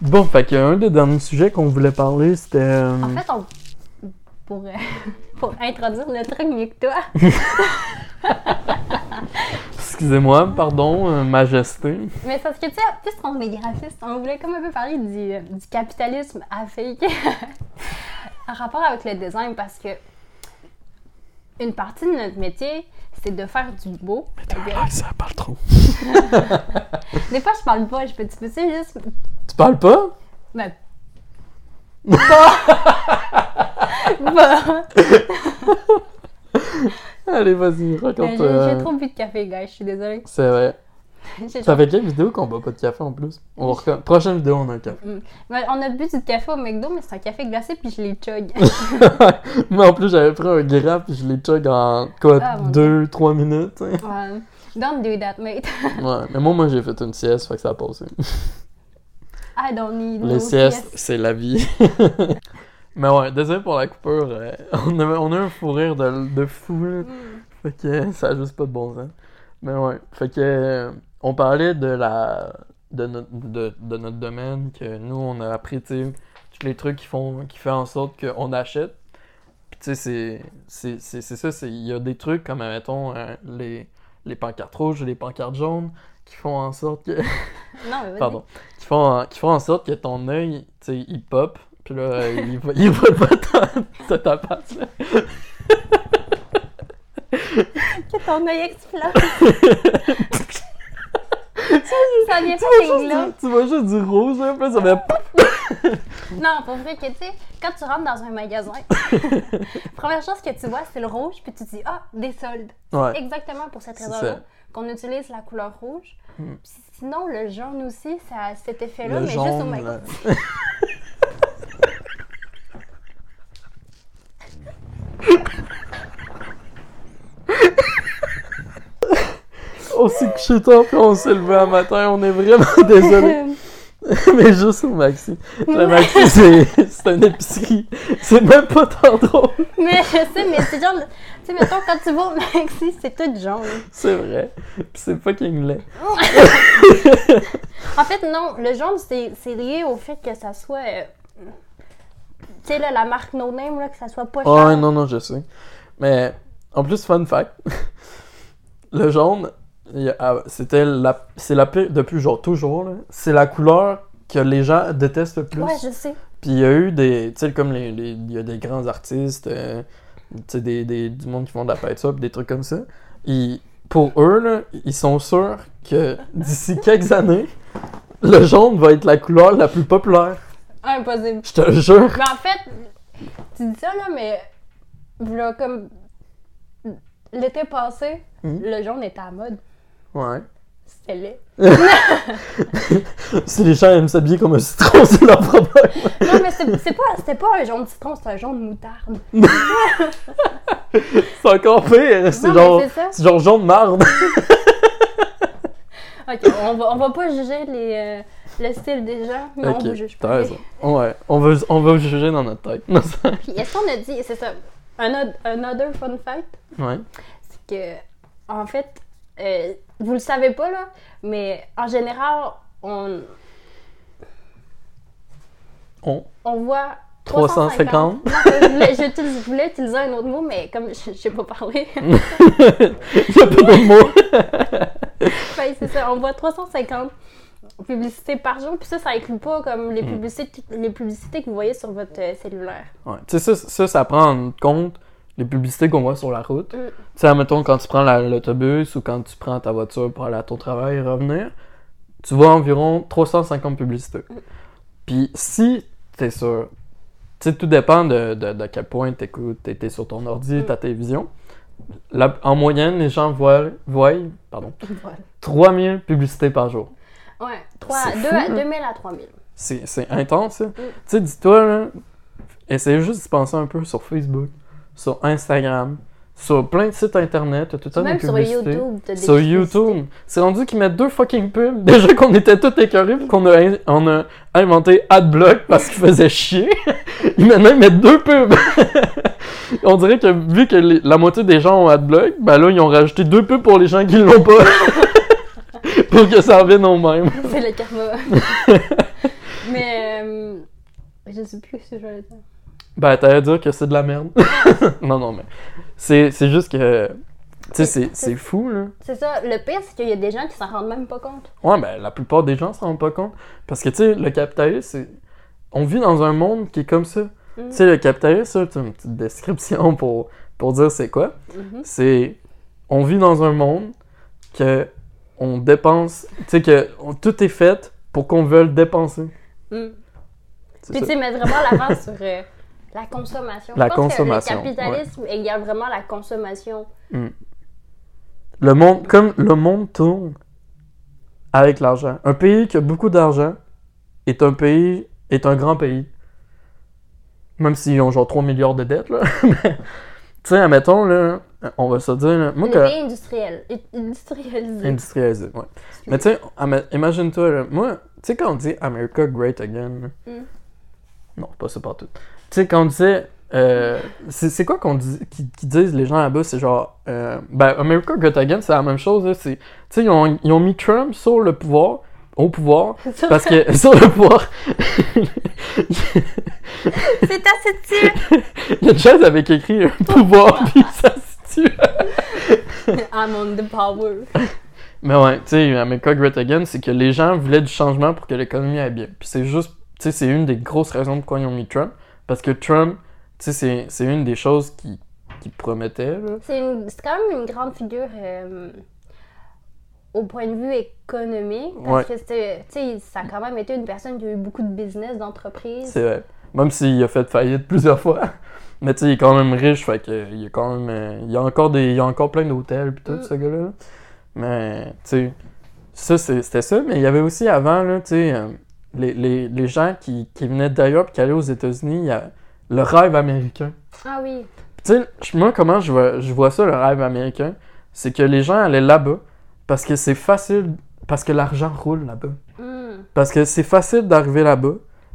Bon, fait que un des derniers sujets qu'on voulait parler, c'était. euh, En fait, on... pour, euh, pour introduire le truc mieux que toi, Excusez-moi, pardon, euh, majesté. mais c'est parce que tu sais, puisqu'on est graphiste, on voulait comme un peu parler du, euh, du capitalisme à fake en rapport avec le design parce que une partie de notre métier, c'est de faire du beau. Que, Ah, ça parle trop. Des fois, je parle pas, je peux, tu peux juste. Tu parles pas? Ben. Pas. Allez, vas-y, Ben, raconte. J'ai euh, trop bu de café, guys, je suis désolée. C'est vrai. Ça fait quelle vidéo qu'on boit pas de café en plus? On Prochaine vidéo, on a un café. Ouais, on a bu du café au McDo, mais c'est un café glacé, puis je l'ai chug. Moi en plus, j'avais pris un graph puis je l'ai chug en quoi, Ah, mon 2-3 minutes. hein. Ouais. Don't do that, mate. Ouais, mais moi, moi j'ai fait une sieste, fait que ça a passé. I don't need no Les siestes, sieste. c'est la vie. mais ouais, désolé pour la coupure. euh, on, a, on a un fou rire de, de fou, là. Mm. Fait que ça a juste pas de bon sens. Mais ouais, fait que euh, on parlait de la de notre, de, de notre domaine, que nous on a appris, tous les trucs qui font qui fait en sorte qu'on achète. Puis tu sais, c'est- c'est ça, c'est- il y a des trucs comme, mettons, euh, les, les pancartes rouges les pancartes jaunes qui font en sorte que. Non, mais. Pardon. Qui font, en- qui font en sorte que ton œil, tu sais, il pop. Puis là, il, voit- il pas ta, face, là. Que ton œil explose. Ça vient Tu pas juste tu vois juste du rouge, un peu, ça fait Non, pour vrai que, tu sais, quand tu rentres dans un magasin, première chose que tu vois, c'est le rouge, puis tu te dis, ah, des soldes. Ouais. Exactement pour cette raison-là qu'on utilise la couleur rouge. Hmm. Puis sinon, le jaune aussi, ça a cet effet-là, mais juste au magasin. on s'est couché tard puis on s'est levé un matin, on est vraiment désolé. Mais juste au Maxi. Le Maxi, c'est c'est une épicerie. C'est même pas tant drôle. mais je sais, mais c'est genre, tu sais, mettons, quand tu vas au Maxi, c'est tout jaune. C'est vrai. Puis c'est fucking laid. En fait, non, le jaune, c'est c'est lié au fait que ça soit. euh, tu sais, là, la marque No Name, là, que ça soit pas cher. Ouais, non, non, je sais. Mais en plus, fun fact, le jaune, c'était la, c'est la pire, depuis genre toujours, c'est la couleur que les gens détestent le plus. Ouais, je sais. Puis il y a eu des, tu sais, comme les, il y a des grands artistes, euh, tu sais, des, des, du monde qui font de la peinture, des trucs comme ça. Ils- pour eux, là, ils sont sûrs que d'ici quelques années, le jaune va être la couleur la plus populaire. Impossible. Je te jure. Mais en fait, tu dis ça, là, mais. Là, comme. L'été passé, Mhm. le jaune était à la mode. Ouais. C'était laid. Si les gens aiment s'habiller comme un citron, c'est leur problème. Non, mais c'est c'est pas, c'était pas un jaune citron, c'était un jaune moutarde. C'est encore pire. C'est genre, c'est c'est genre jaune marde. Ok, on va, on va pas juger les, euh, le style des gens, mais on vous juge pas. raison. Ouais, on va, on va juger dans notre tête. Puis est-ce qu'on a dit, c'est ça, un, autre- un other fun fact, ouais. c'est que, en fait, euh, vous le savez pas, là, mais en général, on, On. on voit 350. 350. Non, je, voulais, je je voulais utiliser un autre mot, mais comme je je sais pas parler, Il y a pas d'autres mots. ben, c'est ça, on voit 350 publicités par jour, puis ça, ça inclut pas comme les publicités, les publicités que vous voyez sur votre euh, cellulaire. Ouais. Tu sais, ça, ça, ça prend en compte les publicités qu'on voit sur la route. Mm. Tu sais, admettons, quand tu prends la- l'autobus ou quand tu prends ta voiture pour aller à ton travail et revenir, tu vois environ 350 publicités. Mm. Puis si t'es sur... Tu sais, tout dépend de, de, de quel point t'écoutes, t'es sur ton ordi, Mm. ta télévision. la- en moyenne, les gens voient, voient pardon, Voilà. 3000 publicités par jour. Ouais, trois- C'est deux fou, à- là. 2000 à 3000. C'est intense, Mm. ça. Tu sais, dis-toi, là, essaye juste d'y penser un peu sur Facebook, sur Instagram, sur plein de sites internet, tout le temps des Même sur. YouTube, des Sur. YouTube. C'est rendu qu'ils mettent deux fucking pubs. Déjà qu'on était tous écœurés puis qu'on a, in- on a inventé Adblock parce qu'ils faisaient chier. Ils maintenant ils mettent deux pubs. on dirait que vu que les- la moitié des gens ont Adblock, ben là ils ont rajouté deux pubs pour les gens qui l'ont pas. pour que ça revienne au même. C'est le karma. Mais euh, je sais plus ce que j'allais dire. Ben t'allais dire que c'est de la merde. non, non, mais c'est c'est juste que... Tu sais, c'est- c'est fou, là. C'est ça, le pire, c'est qu'il y a des gens qui s'en rendent même pas compte. Ouais, ben la plupart des gens s'en rendent pas compte. Parce que, tu sais, le capitalisme, c'est... On vit dans un monde qui est comme ça. Mm. Tu sais, le capitalisme, ça, c'est une petite description pour, pour dire c'est quoi. Mhm. C'est... On vit dans un monde que on dépense... Tu sais, que on- tout est fait pour qu'on veuille dépenser. Mm. Puis tu sais, mettre vraiment l'avant sur euh, la consommation. La je pense consommation, Que le capitalisme égale vraiment la consommation. Le monde... Comme le monde tourne avec l'argent. Un pays qui a beaucoup d'argent est un pays... est un grand pays. Même s'ils ont genre 3 milliards de dettes, là. Tu sais, admettons, là, on va se dire, là, moi, pays industriel. Industrialisé. Industrialisé, ouais. Mais tu sais, imagine-toi, là, moi, tu sais, quand on dit America Great Again, là, Mm. non, pas ça partout. Tu sais, quand on disait, euh, c'est quoi qu'on dit, qui, disent les gens là-bas, c'est genre, euh, ben, America Great Again, c'est la même chose, tu sais, ils ont, ils ont mis Trump sur le pouvoir, au pouvoir, parce que, sur le pouvoir, c'est assez dessus. il y a Jazz avec écrit euh, pouvoir, puis ça se tue. I'm on the power. Mais ouais, tu sais, America Great Again, c'est que les gens voulaient du changement pour que l'économie aille bien. Puis c'est juste, tu sais, c'est une des grosses raisons pourquoi ils ont mis Trump. Parce que Trump, tu sais, c'est- c'est une des choses qui, qui promettait, là. C'est une- c'est quand même une grande figure euh, au point de vue économique. Parce Ouais. que c'était, tu sais, ça a quand même été une personne qui a eu beaucoup de business, d'entreprise. C'est vrai. Même s'il a fait faillite plusieurs fois. Mais tu sais, il est quand même riche, fait que il y a quand même. euh, il y a encore des. Il y a encore plein d'hôtels pis tout, Mm. ce gars-là. Mais, tu sais. Ça, c'est- c'était ça. Mais il y avait aussi avant, là, tu sais, euh, les, les, les gens qui, qui venaient d'ailleurs pis qui allaient aux États-Unis, il y a le rêve américain. Ah oui. Tu sais, moi, comment je vois, je vois ça, le rêve américain, c'est que les gens allaient là-bas parce que c'est facile, parce que l'argent roule là-bas. Hmm. Parce que c'est facile d'arriver là-bas,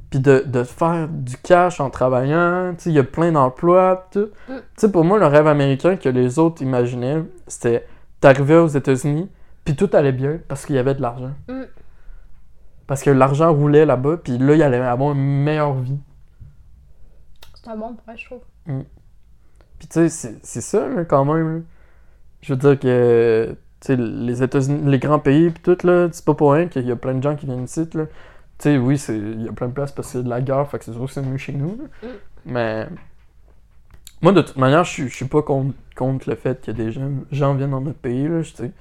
puis de, de faire du cash en travaillant, tu sais, il y a plein d'emplois, tout. Mm. Tu sais, pour moi, le rêve américain que les autres imaginaient, c'était t'arrivais aux États-Unis, puis tout allait bien parce qu'il y avait de l'argent. Mm. Parce que l'argent roulait là-bas, puis là, il allait avoir une meilleure vie. C'est un bon point, je trouve. Puis tu sais, c'est- ça, là, quand même. là. Je veux dire que, les États-Unis, les grands pays, puis tout, là, c'est pas pour rien qu'il y a plein de gens qui viennent ici, là. Tu sais, oui, c'est- il y a plein de places parce que c'est de la guerre, fait que c'est sûr que c'est mieux chez nous. Mm. Mais, moi, de toute manière, je suis- pas contre, contre le fait que des gens, gens viennent dans notre pays, là, je sais.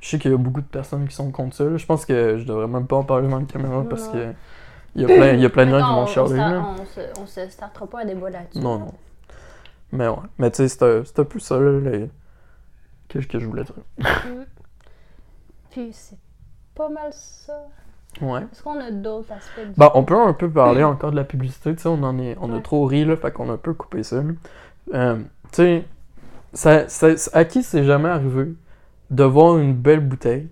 Je sais qu'il y a beaucoup de personnes qui sont contre ça, là. Je pense que je devrais même pas en parler dans la caméra parce Non. que il y a plein, il y a plein de gens qui vont là. on se, on se startera pas un débat là-dessus. Non, non. Mais ouais. Mais tu sais, c'est un, peu ça, là, les- que, que je voulais dire? Puis c'est pas mal ça. Ouais. Est-ce qu'on a d'autres aspects du... Bah, on peut un peu parler encore de la publicité, tu sais, on en est, on a trop ri, là, fait qu'on a un peu coupé ça, là. Euh, tu sais, ça, ça- à qui c'est jamais arrivé? De voir une belle bouteille,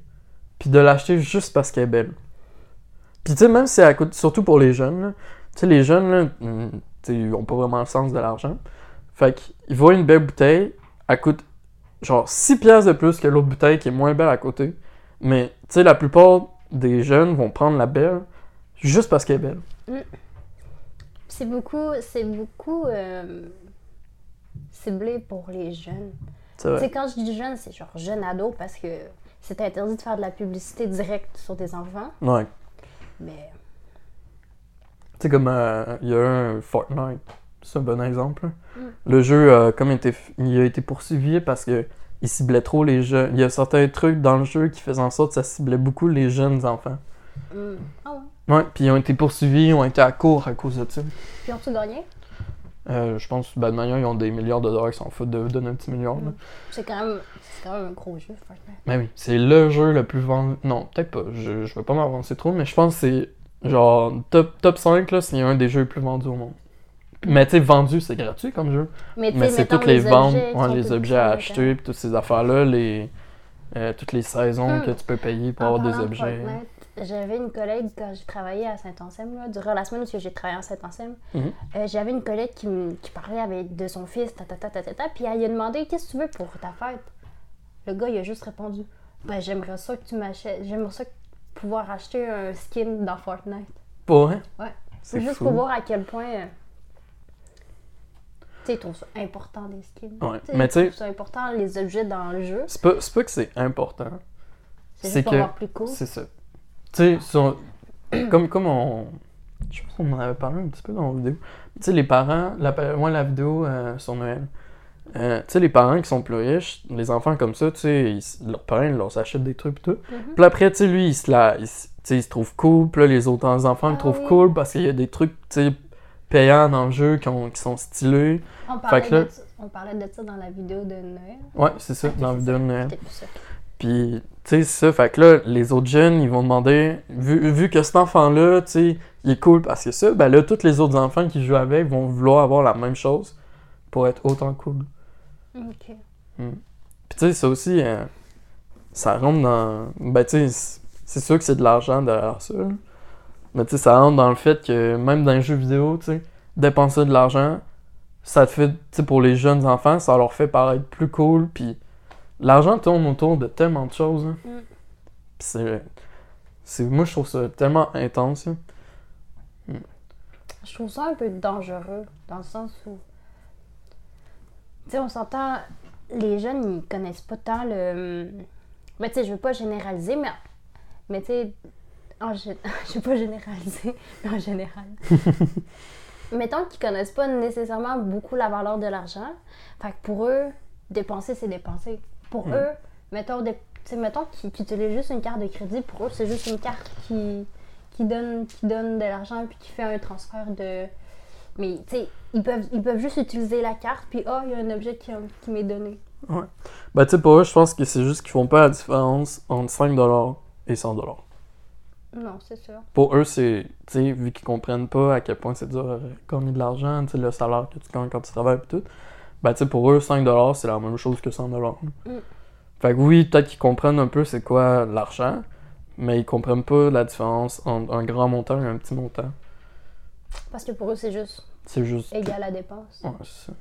puis de l'acheter juste parce qu'elle est belle? Puis tu sais, même si elle coûte, surtout pour les jeunes, tu sais, les jeunes, là, sais, ils ont pas vraiment le sens de l'argent. Fait qu'ils voient une belle bouteille, elle coûte genre 6 piastres de plus que l'autre bouteille qui est moins belle à côté. Mais, tu sais, la plupart des jeunes vont prendre la belle juste parce qu'elle est belle. C'est beaucoup, c'est beaucoup euh, ciblé pour les jeunes. C'est Tu vrai. sais, quand je dis jeune, c'est genre jeune ado parce que c'est interdit de faire de la publicité directe sur des enfants. Ouais. Mais Tu sais, comme euh, il y a un Fortnite, c'est un bon exemple. Mm. Le jeu, euh, comme il, était, il a été poursuivi parce que il ciblait trop les jeunes. Il y a certains trucs dans le jeu qui faisaient en sorte que ça ciblait beaucoup les jeunes enfants. hmm. ah ouais. Ouais, puis ils ont été poursuivis, ils ont été à court à cause de ça. Puis ont-tu gagné? Euh, je pense, ben, de manière, ils ont des milliards de dollars qui s'en foutent de donner un petit milliard. là. C'est quand même, quand même un gros jeu, Fortnite. Mais oui, c'est le jeu le plus vendu. Non, peut-être pas. Je, je veux pas m'avancer trop, mais je pense que c'est genre top, top 5, là, c'est un des jeux les plus vendus au monde. Mais tu sais, vendu, c'est gratuit comme jeu. Mais, Mais c'est toutes les ventes, ouais, les objets à acheter, puis toutes ces affaires-là, les, euh, toutes les saisons Hmm. que tu peux payer pour En avoir des objets. Fortnite, J'avais une collègue quand j'ai travaillé à Saint-Anselme, durant la semaine où j'ai travaillé à Saint-Anselme. Mhm. euh, J'avais une collègue qui, qui parlait avec, de son fils, ta, ta, ta, ta, ta, ta, puis elle lui a demandé Qu'est-ce que tu veux pour ta fête? Le gars, il a juste répondu Ben, j'aimerais ça que tu m'achètes, j'aimerais ça pouvoir acheter un skin dans Fortnite. Pas vrai? Ouais. C'est juste fou. pour voir à quel point. euh, Tu sais, ça important des skins. Ouais, mais tu sais- ça important les objets dans le jeu. C'est pas, c'est pas que c'est important. C'est c'est juste pour que- plus cool. C'est ça. Tu sais, sur- comme, comme on. Je pense qu'on en avait parlé un petit peu dans la vidéo. Tu sais, les parents, la, moi, la vidéo euh, sur Noël. euh, tu sais, les parents qui sont plus riches, les enfants comme ça, tu sais, ils- leurs parents ils leur achètent des trucs et tout. Mhm. Puis après, tu sais, lui, il se, la, il, se- il trouve cool. Puis là, les autres enfants le Ah trouvent oui. cool parce qu'il y a des trucs, tu sais, payants dans le jeu qui, ont- qui sont stylés. On parlait, que là- de, ça- on parlait de ça dans la vidéo de Noël. Ouais, c'est ça, dans la vidéo de ça. Noël. Puis, tu sais, c'est ça. Fait que là, les autres jeunes, ils vont demander, vu, vu que cet enfant-là, tu sais, il est cool parce que ça, ben là, tous les autres enfants qui jouent avec vont vouloir avoir la même chose pour être autant cool. Ok. Puis, tu sais, ça aussi, euh, ça rentre dans. Ben, tu sais, c'est- c'est sûr que c'est de l'argent derrière ça. là. Mais, tu sais, ça rentre dans le fait que même dans les jeux vidéo, tu sais, dépenser de l'argent, ça te fait, tu sais, pour les jeunes enfants, ça leur fait paraître plus cool. Puis, l'argent tourne autour de tellement de choses. hein. Mm. C'est. c'est- Moi, je trouve ça tellement intense. hein. Je trouve ça un peu dangereux, dans le sens où. Tu sais, on s'entend. Les jeunes, ils connaissent pas tant le. Mais tu sais, je veux pas généraliser, mais. Mais tu sais. En Je veux pas généraliser, mais en général. Mettons qu'ils connaissent pas nécessairement beaucoup la valeur de l'argent. Fait que pour eux, dépenser, c'est dépenser. Pour Mm. eux, mettons, sais, mettons qu'ils utilisent juste une carte de crédit, pour eux, c'est juste une carte qui, qui, donne, qui donne de l'argent puis qui fait un transfert de. Mais tu sais, ils peuvent, ils peuvent juste utiliser la carte, puis ah, il y a un objet qui, qui m'est donné. Ben, tu sais, pour eux, je pense que c'est juste qu'ils font pas la différence entre 5$ et 100$. Non, c'est sûr. Pour eux, c'est, tu sais, vu qu'ils comprennent pas à quel point c'est dur à gagner de l'argent, tu sais, le salaire que tu gagnes quand tu travailles et tout, ben, tu sais, pour eux, 5$, c'est la même chose que 100$. Mm. Fait que oui, peut-être qu'ils comprennent un peu c'est quoi l'argent, mais ils comprennent pas la différence entre un grand montant et un petit montant. Parce que pour eux, c'est juste C'est juste. égal à dépense. Ouais, c'est ça.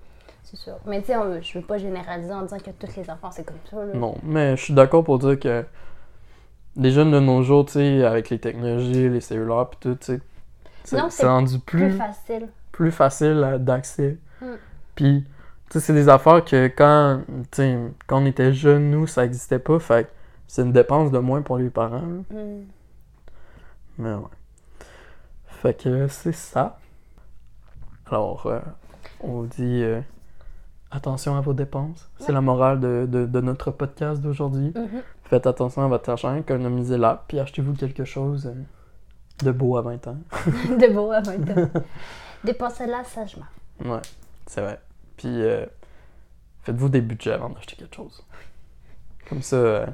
C'est sûr. Mais tu sais, je veux pas généraliser en disant que tous les enfants, c'est comme ça. Là. Non, mais je suis d'accord pour dire que les jeunes de nos jours, tu sais, avec les technologies, les cellulaires pis tout, tu sais, c'est rendu Plus plus, facile. plus facile à- d'accès. Mm. Puis, c'est des affaires que quand, quand on était jeunes, nous, ça existait pas, fait c'est une dépense de moins pour les parents. Mm. Mais ouais. Fait que c'est ça. Alors, euh, on vous dit euh, attention à vos dépenses. C'est la morale de, de- de notre podcast d'aujourd'hui. Mhm. Faites attention à votre argent, économisez-la, puis achetez-vous quelque chose euh, de beau à 20 ans. de beau à 20 ans. Dépensez-la sagement. Ouais, c'est vrai. Puis euh, faites-vous des budgets avant d'acheter quelque chose. Comme ça, euh,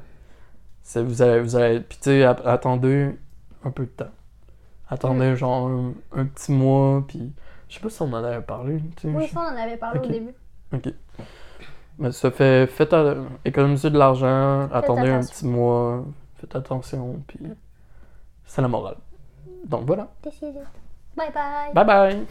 c'est- vous allez, vous allez, puis tu sais, attendez un peu de temps. Attendez genre un, un petit mois, puis je sais pas si on en avait parlé. Oui, je- ça, on en avait parlé au début. Ok. Mais ça fait, faites à- économisez de l'argent, attendez un petit mois, faites attention, puis c'est la morale. Donc voilà. Bye bye. Bye bye!